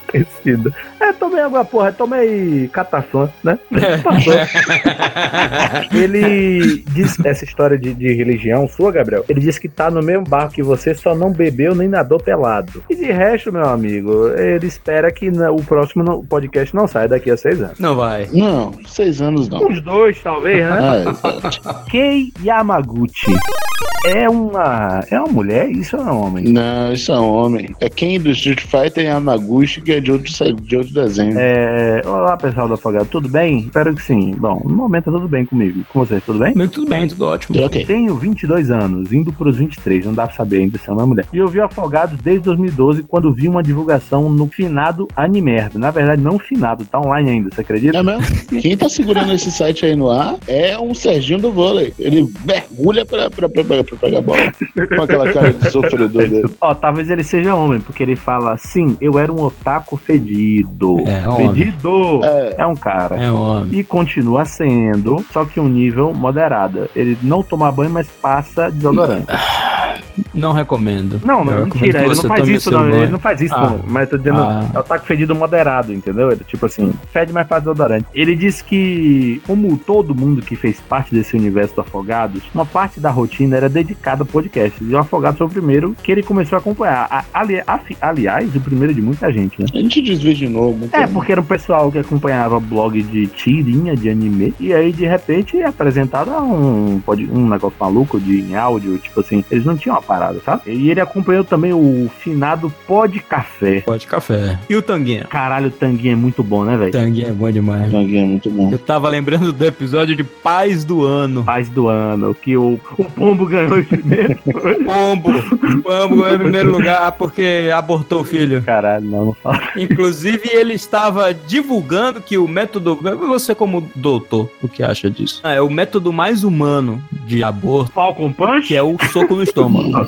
Conhecido. É, tomei água, porra. Tomei cataflã, né? Passou. Ele diz essa história de, de religião sua, Gabriel. Ele disse que tá no mesmo barco que você, só não bebeu nem nadou pelado. E de resto, meu amigo, ele espera que na- o próximo no- podcast não saia daqui a seis anos. Não vai. Não, seis anos não. Uns dois, talvez, né? Ah. Kei Yamaguchi. É uma. É uma mulher? Isso é um homem? Não, isso é um homem. É quem do Street Fighter é Yamaguchi, que é de outro, de outro desenho. É, olá pessoal do Afogado, tudo bem? Espero que sim. Bom, no momento tá tudo bem comigo. Com vocês, tudo bem? Comigo tudo bem, tudo ótimo. Ok. Tenho 22 anos, indo pros 23, não dá pra saber ainda se é uma mulher. E eu vi o Afogados desde 2012, quando vi uma divulgação no finado Animerda. Na verdade, não finado, tá online ainda, você acredita? É mesmo? Quem tá segurando esse site aí no ar é um Serginho do vôlei. Ele mergulha pra, pra, pra, pra, pra pegar a bola. Com aquela cara de sofredor dele. Ó, talvez ele seja homem, porque ele fala assim, eu era um otaku fedido. É, homem. fedido! É. É um cara. É homem. E continua sendo, só que um nível moderado. Ele não toma banho, mas passa desodorante. Não recomendo. Não, não, mentira, ele não faz isso, seu não. Ele não faz isso, Ah. não. Mas tô dizendo, Ah. é o taco fedido moderado, entendeu? Ele, tipo assim, fede, mas faz desodorante. Ele disse que, como todo mundo que fez parte desse universo do Afogados, uma parte da rotina era dedicada a podcasts. E o Afogados foi o primeiro que ele começou a acompanhar. A- ali- afi- aliás, o primeiro de muita gente, né? A gente desvirginou muito. É, porque era um pessoal que acompanhava blog de tirinha, de anime, e aí de repente é apresentado um, pode- um negócio maluco de em áudio, tipo assim, eles não tinham uma parada, sabe? E ele acompanhou também o finado Pod Café. Pode café. E o Tanguinha? Caralho, o Tanguinho é muito bom, né, velho? Tanguinha é bom demais. Tanguinho é muito bom. Eu tava lembrando do episódio de Paz do Ano. Paz do ano, que o, o Pombo ganhou em primeiro. Pombo. Pombo ganhou em primeiro lugar porque abortou o filho. Caralho, não, não fala. Inclusive, ele estava divulgando que o método. Você, como doutor, o que acha disso? Ah, é o método mais humano de aborto, Falcon Punch? que é o soco no estômago.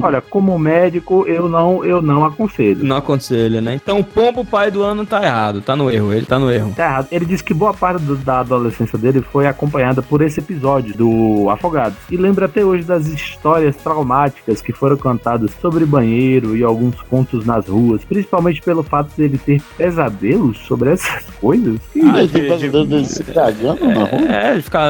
Olha, como médico, eu não, eu não aconselho. Não aconselha, né? Então, o pombo pai do ano tá errado, tá no erro, ele tá no erro. Tá errado. Ele disse que boa parte do- da adolescência dele foi acompanhada por esse episódio do Afogados. E lembra até hoje das histórias traumáticas que foram contadas sobre banheiro e alguns contos nas ruas, principalmente pelo fato dele ter pesadelos sobre essas coisas. Ah, de- tem pesadelo dele se cagando na rua? É, ele fica.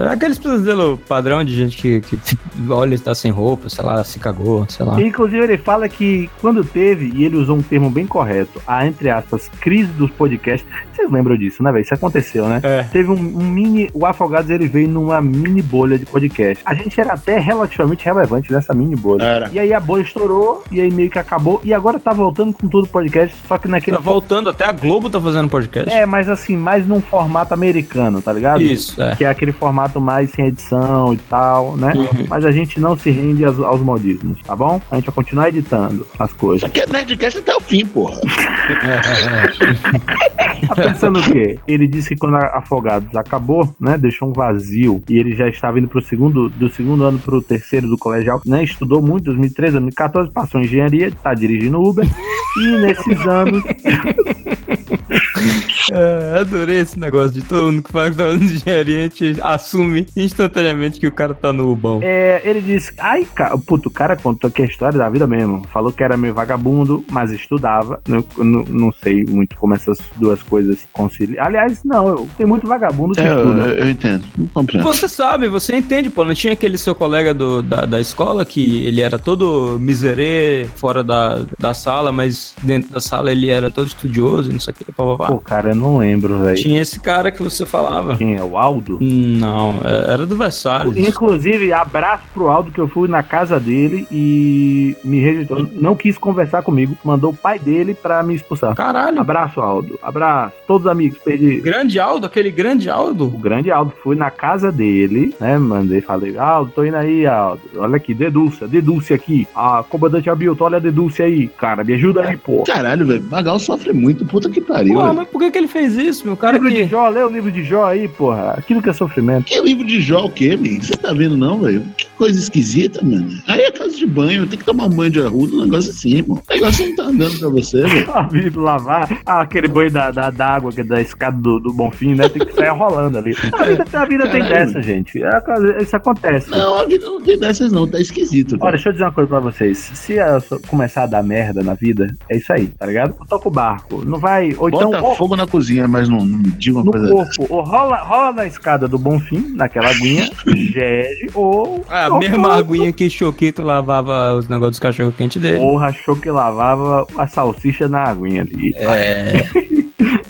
é, Aqueles pesadelo padrão de gente que, que olha e tá sem roupa, sei lá, se cagou, sei lá. Inclusive, ele fala que quando teve, e ele usou um termo bem correto, a, entre aspas, crise dos podcasts. Vocês lembram disso, né, velho? Isso aconteceu, né? É. Teve um, um mini. O Afogados ele veio numa mini bolha de podcast. A gente era até relativamente relevante nessa mini bolha. Era. E aí a bolha estourou, e aí meio que acabou, e agora tá voltando com tudo podcast, só que naquele. Tá voltando, até a Globo tá fazendo podcast. É, mas assim, mais num formato americano, tá ligado? Isso, é. Que é aquele formato mais sem edição e tal, né? Uhum. Mas a gente não se rende aos, aos modismos, tá bom? A gente vai continuar editando as coisas. Isso aqui é Nerdcast até o fim, porra. Tá pensando o quê? Ele disse que quando a Afogados acabou, né, deixou um vazio e ele já estava indo pro segundo, do segundo ano pro terceiro do colegial, né, estudou muito, 2013, 2014, passou em engenharia, tá dirigindo Uber e nesses anos É, adorei esse negócio de todo mundo que fala que tá fazendo engenharia, a gente assume instantaneamente que o cara tá no bom. É, ele disse, ai, cara, puto, o cara contou aqui a história da vida mesmo. Falou que era meio vagabundo, mas estudava. Eu, eu não, não sei muito como essas duas coisas se conciliam. Aliás, não, eu- tem muito vagabundo que É, eu, estuda. eu entendo. Não compreendo. Você sabe, você entende, pô. Não tinha aquele seu colega do, da, da escola que ele era todo miserê fora da, da sala, mas dentro da sala ele era todo estudioso e não sei o que, pá, pá, pá. Pô, cara, eu não lembro, velho. Tinha esse cara que você falava. Quem é? O Aldo? Não, é- era do Versalhes. Inclusive, abraço pro Aldo que eu fui na casa dele e me rejeitou. Não quis conversar comigo, mandou o pai dele pra me expulsar. Caralho. Abraço, Aldo. Abraço. Todos os amigos, perdi. Grande Aldo, aquele grande Aldo. O grande Aldo, fui na casa dele, né? Mandei, falei, Aldo, tô indo aí, Aldo. Olha aqui, dedúcia, dedúcia aqui. Ah, comandante Abilton, olha a dedúcia aí. Cara, me ajuda aí, pô. Caralho, velho. Magal sofre muito. Puta que pariu. Pô, mas por que, que ele fez isso, meu cara? livro Que... de Jó, lê o livro de Jó aí, porra. Aquilo que é sofrimento. Que livro de Jó o quê, man? Você tá vendo não, velho? Que coisa esquisita, mano. Aí é casa de banho, tem que tomar um banho de arruda, um negócio assim, irmão. O negócio não tá andando pra você, velho. A vida lavar, ah, aquele banho da, da, da água, que é da escada do, do Bonfim, né? Tem que sair rolando ali. A vida, a vida tem Caralho. dessa, gente. É, Isso acontece. Não, a vida não tem dessas não, tá esquisito. Olha, deixa eu dizer uma coisa pra vocês. Se começar a dar merda na vida, é isso aí, tá ligado? Toca o barco. Não vai. Ou então. Bota ou- fogo na cozinha, mas não, não me diga uma no coisa corpo, ou rola, rola na escada do Bonfim, naquela aguinha, gege, ou. Ah, a ou- mesma aguinha que Choquito lavava os negócios dos cachorro quente dele. Ou achou que lavava a salsicha na aguinha ali. É.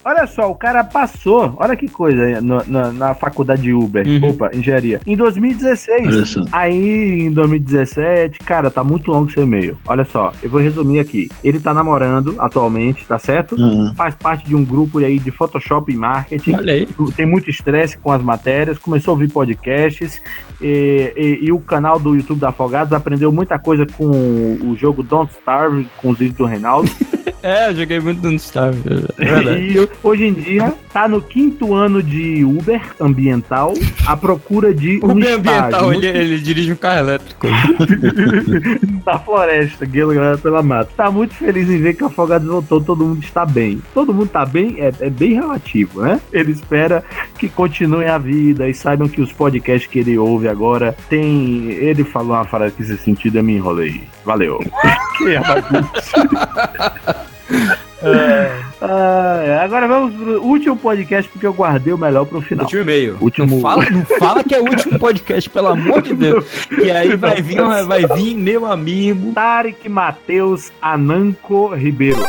Olha só, o cara passou, olha que coisa, no- na, na faculdade de Uber, Uhum. opa, engenharia, em 2016. Olha só. Aí, em 2017, cara, tá muito longo seu e-mail. Olha só, eu vou resumir aqui. Ele tá namorando atualmente, tá certo? Uhum. Faz parte de um grupo aí de Photoshop e marketing. Olha aí. Tem muito estresse com as matérias, começou a ouvir podcasts e, e- e o canal do YouTube da Afogados aprendeu muita coisa com o jogo Don't Starve, com os vídeos do Reinaldo. É, eu joguei muito no Star. É verdade. E hoje em dia tá no quinto ano de Uber ambiental à procura de O um bem ambiental, ele, ele dirige um carro elétrico. da floresta, guiando pela mata. Tá muito feliz em ver que o Afogados voltou, todo mundo está bem. Todo mundo tá bem, é, é bem relativo, né? Ele espera que continue a vida e saibam que os podcasts que ele ouve agora tem. Ele falou uma frase que nesse sentido eu me enrolei. Valeu. que é É. Ah, é. agora vamos pro último podcast, porque eu guardei o melhor pro final. Último e-mail. Último- Não fala, não fala que é o último podcast, pelo amor de Deus. E aí vai vir, vai vir meu amigo. Tarek Matheus Ananco Ribeiro.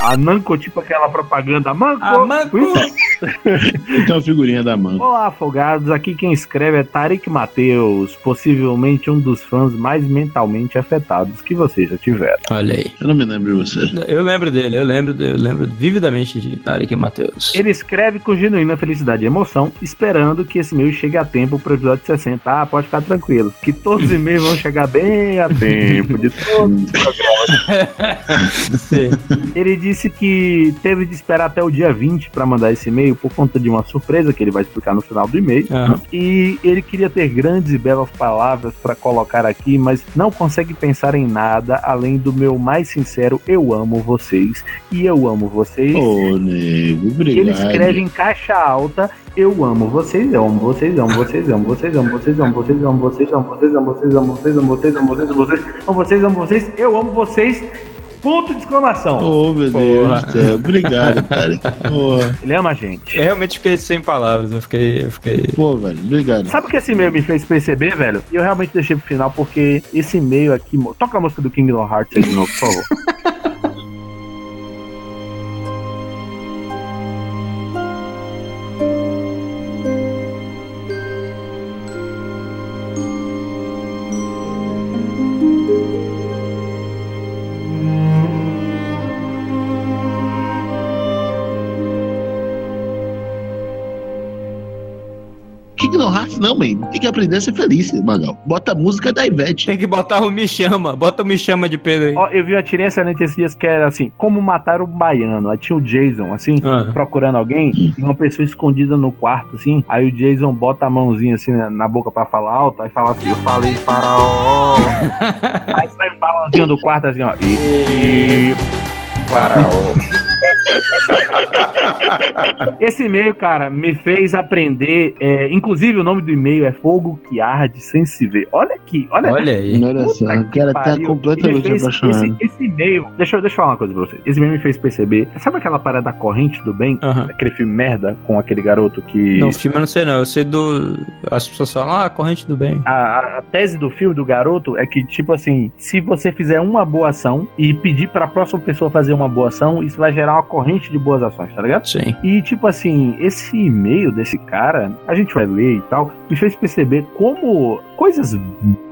Ananco, tipo aquela propaganda. Manco! Amanco. Tem uma figurinha da mão. Olá, afogados. Aqui quem escreve é Tarek Matheus, possivelmente um dos fãs mais mentalmente afetados que vocês já tiveram. Olha aí. Eu não me lembro de você. Eu lembro dele, eu lembro, eu lembro vividamente de Tarek Matheus. Ele escreve com genuína felicidade e emoção, esperando que esse e-mail chegue a tempo para o episódio 60. Ah, pode ficar tranquilo, que todos os e-mails vão chegar bem a tempo de todos os programas. Sim. Ele disse que teve de esperar até o dia 20 para mandar esse e-mail por conta de uma surpresa que ele vai explicar no final do e-mail. Aham. E ele queria ter grandes e belas palavras para colocar aqui, mas não consegue pensar em nada além do meu mais sincero eu amo vocês e eu amo vocês. Ô, nego, obrigado. Ele escreve em caixa alta eu amo vocês, eu amo vocês, amo vocês, amo vocês, amo vocês, amo vocês, amo vocês, amo vocês, amo vocês, amo vocês, amo vocês, amo vocês, amo vocês, amo vocês, amo vocês, eu amo vocês. Ponto de exclamação. Ô, meu Deus do céu. Obrigado, cara. Porra. Ele ama a gente. Eu realmente fiquei sem palavras. Eu fiquei. Eu fiquei... Pô, velho, obrigado. Sabe o que esse e-mail me fez perceber, velho? E eu realmente deixei pro final porque esse e-mail aqui. Toca a música do Kingdom Hearts aí de novo, por favor. Tem que aprender a ser feliz, Magal. Bota a música da Ivete. Tem que botar o Me Chama. Bota o Me Chama de Pedro aí. Ó, eu vi uma tirinha excelente esses dias que era assim: como matar um baiano. Aí tinha o Jason, assim, Ah. procurando alguém, e uma pessoa escondida no quarto, assim. Aí o Jason bota a mãozinha assim na, na boca pra falar alto, aí fala assim: Eu falei faraó. aí sai falando do quarto assim, ó. E. Faraó. Esse e-mail, cara, me fez aprender. é, inclusive, o nome do e-mail é Fogo que Arde Sem Se Ver. Olha aqui, olha Olha aí. Olha só, o cara tá completamente fez apaixonado. Esse, esse e-mail, deixa, eu- deixa eu falar uma coisa pra você. Esse e-mail me fez perceber. Sabe aquela parada da corrente do bem? Aham. Aquele filme merda com aquele garoto que. Não, filme eu não sei não. Eu sei do. As pessoas falam, ah, corrente do bem. A, a- a tese do filme do garoto é que, tipo assim, se você fizer uma boa ação e pedir pra próxima pessoa fazer uma boa ação, isso vai gerar uma corrente de boas ações, tá ligado? Sim. E, tipo assim, esse e-mail desse cara, a gente vai ler e tal, me fez perceber como coisas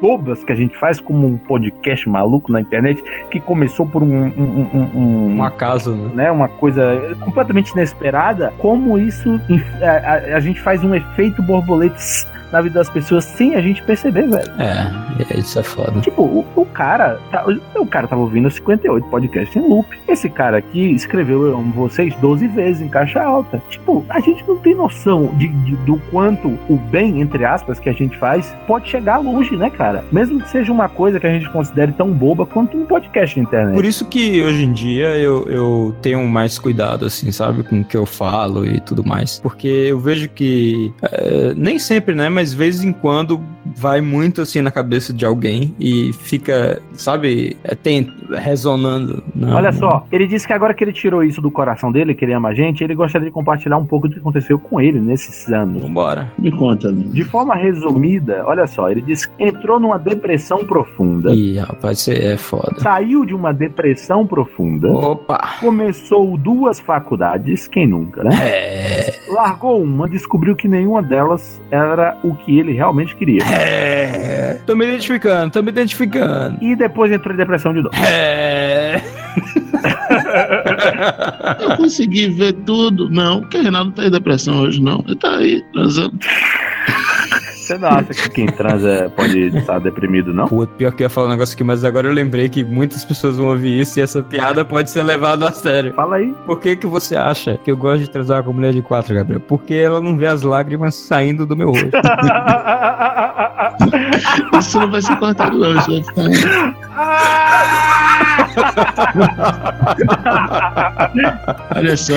bobas que a gente faz, como um podcast maluco na internet, que começou por um. um, um- um- Um acaso, né? né, uma coisa completamente inesperada, como isso a, a- a gente faz um efeito borboletas na vida das pessoas sem a gente perceber, velho. É, isso é foda. Tipo, o, o cara, tá- o cara tava ouvindo 58 podcasts em loop. Esse cara aqui escreveu Eu Amo Vocês 12 vezes em caixa alta. Tipo, a gente não tem noção de, de- do quanto o bem, entre aspas, que a gente faz pode chegar longe, né, cara? Mesmo que seja uma coisa que a gente considere tão boba quanto um podcast na internet. Por isso que hoje em dia eu, eu tenho mais cuidado, assim, sabe, com o que eu falo e tudo mais. Porque eu vejo que, é, nem sempre, né, mas de vez em quando vai muito assim na cabeça de alguém e fica, sabe, é, tem, resonando. né? Olha só, ele disse que agora que ele tirou isso do coração dele, que ele ama a gente, ele gostaria de compartilhar um pouco do que aconteceu com ele nesses anos. Vambora. Me conta, né? De forma resumida, olha só, ele disse que entrou numa depressão profunda. Ih, rapaz, isso é foda. Saiu de uma depressão profunda. Opa! Começou duas faculdades, quem nunca, né? É. Largou uma, descobriu que nenhuma delas era o que ele realmente queria. É. Tô me identificando, tô me identificando. E depois entrou em depressão de novo. É. Eu consegui ver tudo. Não, porque o Reinaldo tá em depressão hoje, não. Ele tá aí, transando. Você não acha que quem transa pode estar deprimido, não? Pô, pior que eu ia falar um negócio aqui, mas agora eu lembrei que muitas pessoas vão ouvir isso e essa piada pode ser levada a sério. Fala aí. Por que que você acha que eu gosto de transar com mulher de quatro, Gabriel? Porque ela não vê as lágrimas saindo do meu rosto. Isso não vai ser cortado, não. Isso vai ficar. Olha só.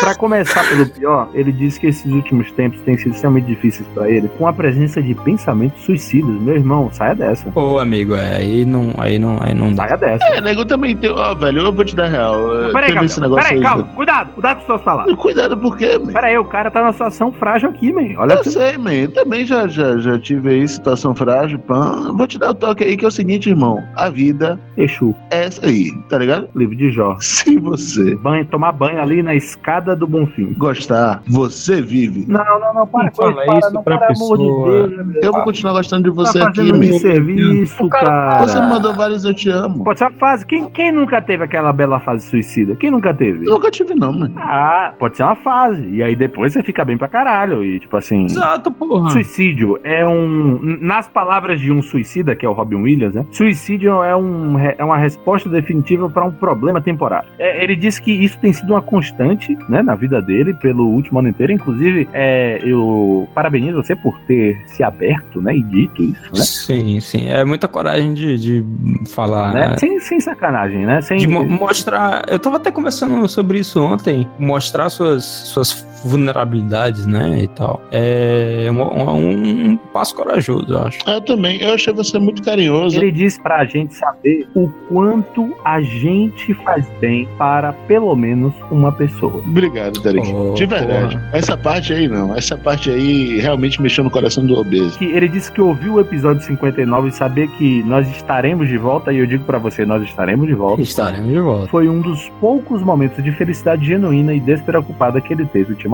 Pra começar pelo pior, ele disse que esses últimos tempos têm sido extremamente difíceis pra ele, com a presença de pensamentos suicidas. Meu irmão, saia dessa. Ô, amigo, é, aí não, aí não, aí não dá. Saia dessa. É, nego também tem. Ó, velho, eu vou te dar real. Peraí, negócio Peraí, aí. calma. Cuidado, cuidado com suas palavras. Cuidado por quê, man? Peraí, o cara tá numa situação frágil aqui, man. Olha Eu sei, man. Eu também já, já, já tive aí situação frágil, pã. Vou te dar o toque aí que é o seguinte, irmão. A vida Exu. é essa aí, tá ligado? Livro de Jó. Se você Banho, tomar banho ali na escada do Bonfim. gostar, você vive. Não, não, não, para Não com isso, fala para, isso não, pra para, amor de pessoa. Deus. meu Eu vou continuar gostando de você tá aqui, man. serviço, cara. Você me mandou vários eu te amo. Pode ser uma fase. Quem, quem nunca teve aquela bela fase suicida? Quem nunca teve? Eu nunca tive, não, mano. Ah, pode ser uma fase. E aí depois você fica bem pra caralho. E tipo assim. Exato, porra. Suicídio é um. Nas palavras de um suicida, que é o Robin Williams, né? Suicídio é, um, é uma resposta definitiva para um problema temporário. É, ele disse que isso tem sido uma constante, né, na vida dele, pelo último ano inteiro. Inclusive, é, eu parabenizo você por ter se aberto, né, e dito isso, né? Sim, sim. É muita coragem de, de falar, Né? né? Sem, sem sacanagem, né? Sem, De mo- mostrar. Eu tava até conversando sobre isso ontem. Mostrar suas, suas vulnerabilidades, né, e tal. É um, um- passo corajoso, eu acho. Eu também, eu achei você muito carinhoso. Ele diz pra gente saber o quanto a gente faz bem para pelo menos uma pessoa. Obrigado, Derek. Oh, de verdade. porra. Essa parte aí não. Essa parte aí realmente mexeu no coração do obeso. Ele disse que ouviu o episódio 59 e saber que nós estaremos de volta, e eu digo pra você, nós estaremos de volta. Estaremos de volta. Foi um dos poucos momentos de felicidade genuína e despreocupada que ele teve ultimamente.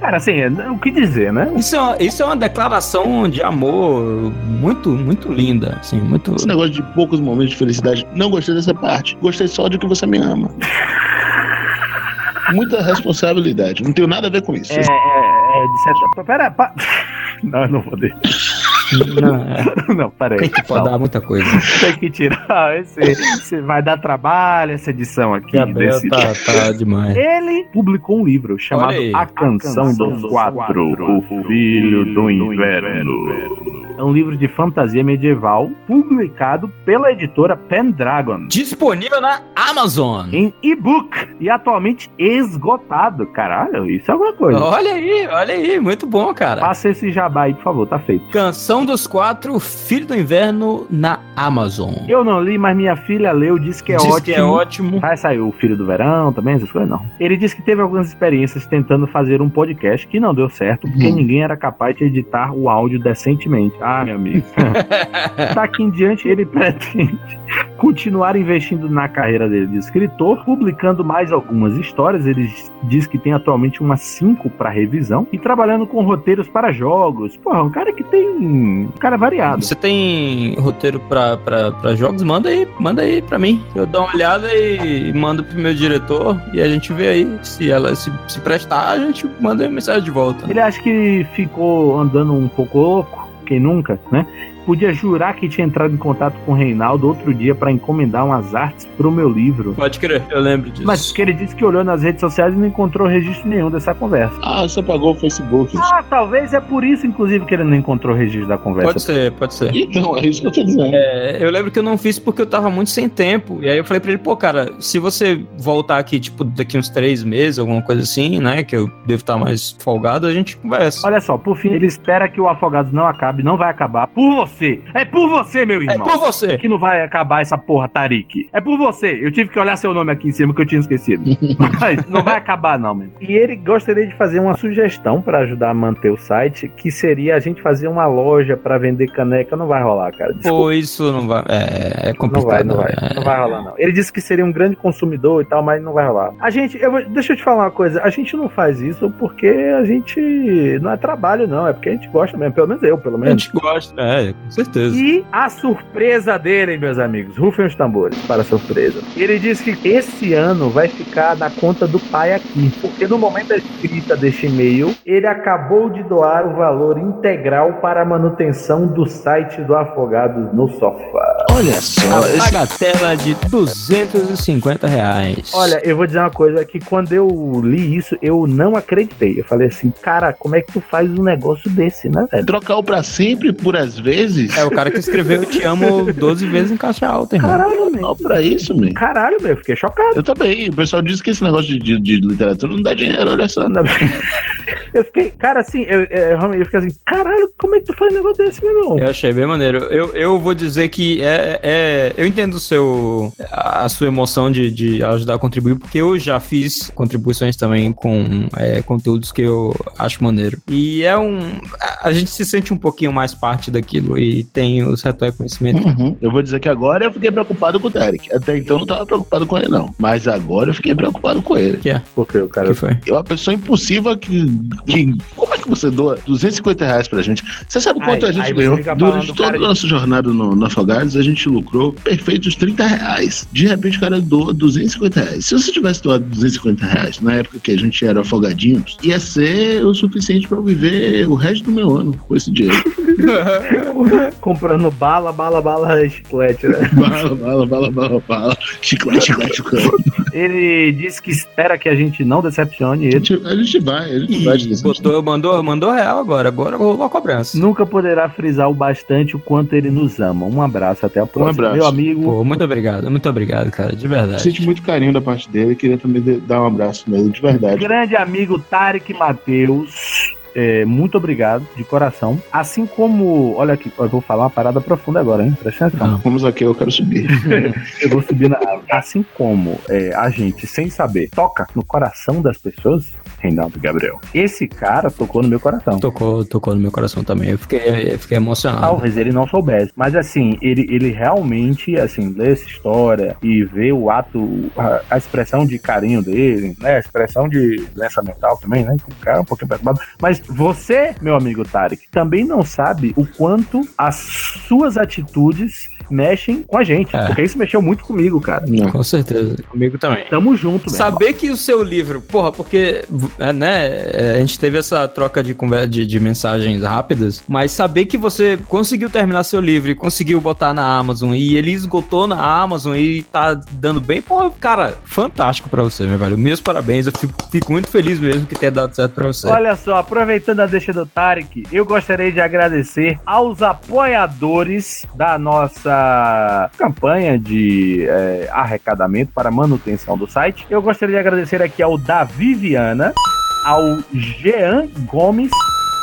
Cara, assim, é- o que dizer, né? Isso é, uma, isso é uma declaração de amor muito, muito linda, assim, muito... Esse negócio de poucos momentos de felicidade, não gostei dessa parte. Gostei só de que você me ama. Muita responsabilidade. Não tenho nada a ver com isso. É, é, é de certa. Pera, pa... Não, eu não vou deixar. Não, é. Não, peraí. Tem que pode Não. dar muita coisa. Tem que tirar. Esse, esse vai dar trabalho, essa edição aqui. Gabriel desse- tá, tá demais. Ele publicou um livro chamado Olha aí. A Canção dos Quatro, o Filho do Inverno. É um livro de fantasia medieval publicado pela editora Pendragon. Disponível na Amazon. Em e-book e atualmente esgotado. Caralho, isso é alguma coisa. Olha aí, olha aí, muito bom, cara. Passa esse jabá aí, por favor, tá feito. Canção dos Quatro, Filho do Inverno na Amazon. Eu não li, mas minha filha leu, disse que é Diz ótimo. que é ótimo. Vai sair o Filho do Verão também, essas coisas não. Ele disse que teve algumas experiências tentando fazer um podcast que não deu certo, porque Hum. ninguém era capaz de editar o áudio decentemente. Ah, meu amigo. Daqui em diante, ele pretende continuar investindo na carreira dele de escritor, publicando mais algumas histórias. Ele diz que tem atualmente umas cinco para revisão e trabalhando com roteiros para jogos. Porra, um cara que tem. Um cara variado. Você tem roteiro pra jogos? Manda aí, manda aí pra mim. Eu dou uma olhada e mando pro meu diretor e a gente vê aí. Se ela se, se prestar, a gente manda uma mensagem de volta. Ele acha que ficou andando um pouco louco, quem nunca, né? Podia jurar que tinha entrado em contato com o Reinaldo outro dia para encomendar umas artes pro meu livro. Pode crer, eu lembro disso. Mas que ele disse que olhou nas redes sociais e não encontrou registro nenhum dessa conversa. Ah, você apagou o Facebook. Ah, talvez é por isso, inclusive, que ele não encontrou registro da conversa. Pode ser, pode ser. Então, é isso que eu tô dizendo. É, eu lembro que eu não fiz porque eu tava muito sem tempo. E aí eu falei pra ele, pô, cara, se você voltar aqui, tipo, daqui uns três meses, alguma coisa assim, né? Que eu devo estar mais folgado, a gente conversa. Olha só, por fim, ele espera que o Afogados não acabe, não vai acabar por você. É por você, meu irmão. por você. Que não vai acabar essa porra, Tarik. É por você. Eu tive que olhar seu nome aqui em cima que eu tinha esquecido. Mas não vai acabar, não, meu. E ele gostaria de fazer uma sugestão pra ajudar a manter o site, que seria a gente fazer uma loja pra vender caneca. Não vai rolar, cara. Desculpa. Pô, isso não vai. É, é Não complicado. vai, não vai. é. Não vai rolar, não. Ele disse que seria um grande consumidor e tal, mas não vai rolar. A gente, eu vou- deixa eu te falar uma coisa. A gente não faz isso porque a gente não é trabalho, não. É porque a gente gosta mesmo. Pelo menos eu, pelo A menos. gente gosta, é, com certeza. E a surpresa dele, meus amigos, rufem os tambores para surpresa. Ele disse que esse ano vai ficar na conta do pai aqui, porque no momento da escrita deste e-mail, ele acabou de doar o valor integral para a manutenção do site do Afogados no Sofá. Olha só. A bagatela de 250 reais. Olha, eu vou dizer uma coisa que quando eu li isso, eu não acreditei. Eu falei assim, cara, como é que tu faz um negócio desse, né, velho? Trocar o pra sempre por às vezes? É o cara que escreveu Eu Te Amo 12 vezes em caixa alta, irmão. Caralho, meu. Não, pra isso, meu. Caralho, meu, eu fiquei chocado. Eu também. O pessoal diz que esse negócio de, de, de literatura não dá dinheiro, olha só. Eu fiquei, cara, assim, eu, eu, eu fiquei assim, caralho, como é que tu faz um negócio desse, meu irmão? Eu achei bem maneiro. Eu, eu vou dizer que é, é- eu entendo o seu, a sua emoção de, de ajudar a contribuir, porque eu já fiz contribuições também com é, conteúdos que eu acho maneiro. E é um. A, gente se sente um pouquinho mais parte daquilo e tem o certo reconhecimento. Uhum. Eu vou dizer que agora eu fiquei preocupado com o Derek. Até então eu não tava preocupado com ele, não. Mas agora eu fiquei preocupado com ele. Que é? Porque o cara. Que foi? É uma pessoa impulsiva que, que. Como é que você doa 250 reais pra gente? Você sabe quanto Aí- a gente ganhou? Durante toda a nossa jornada no, no Afogados, a gente lucrou perfeitos 30 reais. De repente o cara doa 250 reais. Se você tivesse doado 250 reais na época que a gente era afogadinhos, ia ser o suficiente pra eu viver o resto do meu ano com esse dinheiro. Comprando bala, bala, bala, chiclete, né? bala, bala, bala, bala, bala. Chiclete, chiclete, chiclete. Ele disse que espera que a gente não decepcione A ele. gente, a gente vai, a gente vai. Ih, botou, mandou, mandou real agora. Agora rolou a cobrança. Nunca poderá frisar o bastante o quanto ele nos ama. Um abraço, até a próxima. abraço. Meu amigo, Pô, muito obrigado, muito obrigado, cara, de verdade. Sente muito carinho da parte dele. Queria também dar um abraço nele, de verdade. grande amigo Tarek Matheus. É, muito obrigado, de coração. Assim como. Olha aqui, eu vou falar uma parada profunda agora, hein? Presta atenção. Vamos aqui, eu quero subir. Eu vou subir na árvore. Assim como é, a gente, sem saber, toca no coração das pessoas, Reinaldo Gabriel. Esse cara tocou no meu coração. Tocou, tocou no meu coração também. Eu fiquei, eu fiquei emocionado. Talvez ele não soubesse. Mas assim, ele, ele realmente, assim, lê essa história e vê o ato, a, a expressão de carinho dele, né? A expressão de doença mental também, né? O cara é um pouquinho perturbado. Mas você, meu amigo Tarek, também não sabe o quanto as suas atitudes mexem com a gente. É. Porque isso mexeu muito comigo, cara. Com certeza, comigo também. Tamo junto, meu irmão. Saber que o seu livro, porra, porque, é, né, é, a gente teve essa troca de, de, de mensagens rápidas, mas saber que você conseguiu terminar seu livro e conseguiu botar na Amazon e ele esgotou na Amazon e tá dando bem, porra, cara, fantástico pra você, meu velho. Meus parabéns, eu fico, fico muito feliz mesmo que tenha dado certo pra você. Olha só, aproveitando a deixa do Tarek, eu gostaria de agradecer aos apoiadores da nossa campanha de eh, arrecadamento para manutenção do site. Eu gostaria de agradecer aqui ao Davi Viana, ao Jean Gomes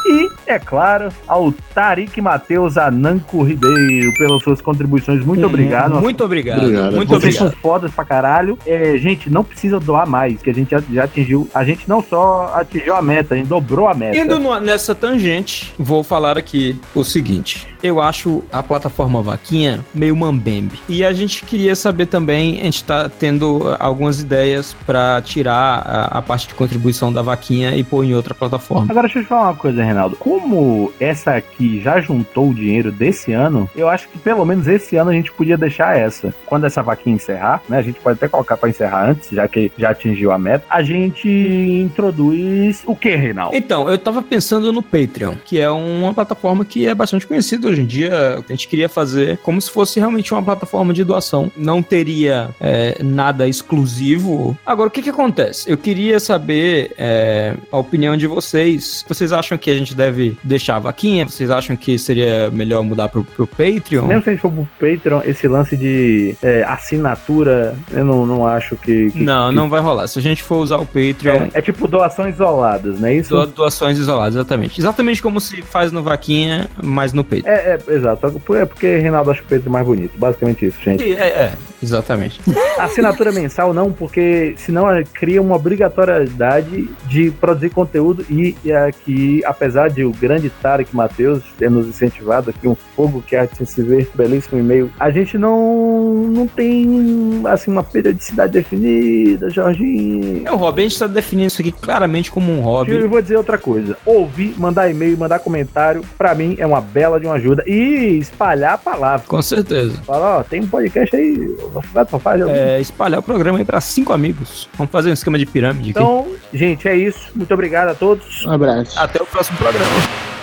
e, é claro, ao Tarik Matheus Ananco Ribeiro pelas suas contribuições. Muito obrigado. Hum, Muito obrigado. Obrigado. Muito Vocês obrigado. são fodas pra caralho. É, gente, não precisa doar mais, que a gente já, já atingiu. A gente não só atingiu a meta, a gente dobrou a meta. Indo no- nessa tangente, vou falar aqui o seguinte. Eu acho a plataforma Vaquinha meio mambembe. E a gente queria saber também, a gente tá tendo algumas ideias pra tirar a, a parte de contribuição da Vaquinha e pôr em outra plataforma. Agora deixa eu te falar uma coisa, Reinaldo. Como essa aqui já juntou o dinheiro desse ano, eu acho que pelo menos esse ano a gente podia deixar essa. Quando essa vaquinha encerrar, né? A gente pode até colocar pra encerrar antes, já que já atingiu a meta. A gente introduz o que, Reinaldo? Então, eu tava pensando no Patreon, que é uma plataforma que é bastante conhecida hoje em dia. A gente queria fazer como se fosse realmente uma plataforma de doação. Não teria é, nada exclusivo. Agora, o que que acontece? Eu queria saber é, a opinião de vocês. Vocês acham que a gente deve deixar a vaquinha? Vocês acham que seria melhor mudar pro, pro Patreon? Mesmo se a gente for pro Patreon, esse lance de é, assinatura, eu não, não acho que. que- Não, que- não vai rolar. Se a gente for usar o Patreon, É, é tipo doações isoladas, não é isso? doa- doações isoladas, exatamente. Exatamente como se faz no Vaquinha, mas no Patreon. É, é, exato. É porque Reinaldo acha o Pedro mais bonito. Basicamente isso, gente. É, é, exatamente. Assinatura mensal não, porque senão cria uma obrigatoriedade de produzir conteúdo e, e aqui, apesar de o grande Tarek Matheus ter nos incentivado aqui um fogo que há de se ver belíssimo e-mail, a gente não, não tem assim uma periodicidade definida, Jorginho. É o hobby, a gente tá definindo isso aqui claramente como um hobby. Eu vou dizer outra coisa. Ouvir, mandar e-mail, mandar comentário, pra mim é uma bela de uma ajuda. E espalhar a palavra. Com certeza. Falar, ó, tem um podcast aí, vai É, espalhar o programa aí pra cinco amigos. Vamos fazer um esquema de pirâmide aqui. Então, gente, é isso. Muito obrigado a todos. Um abraço. Até o próximo programa.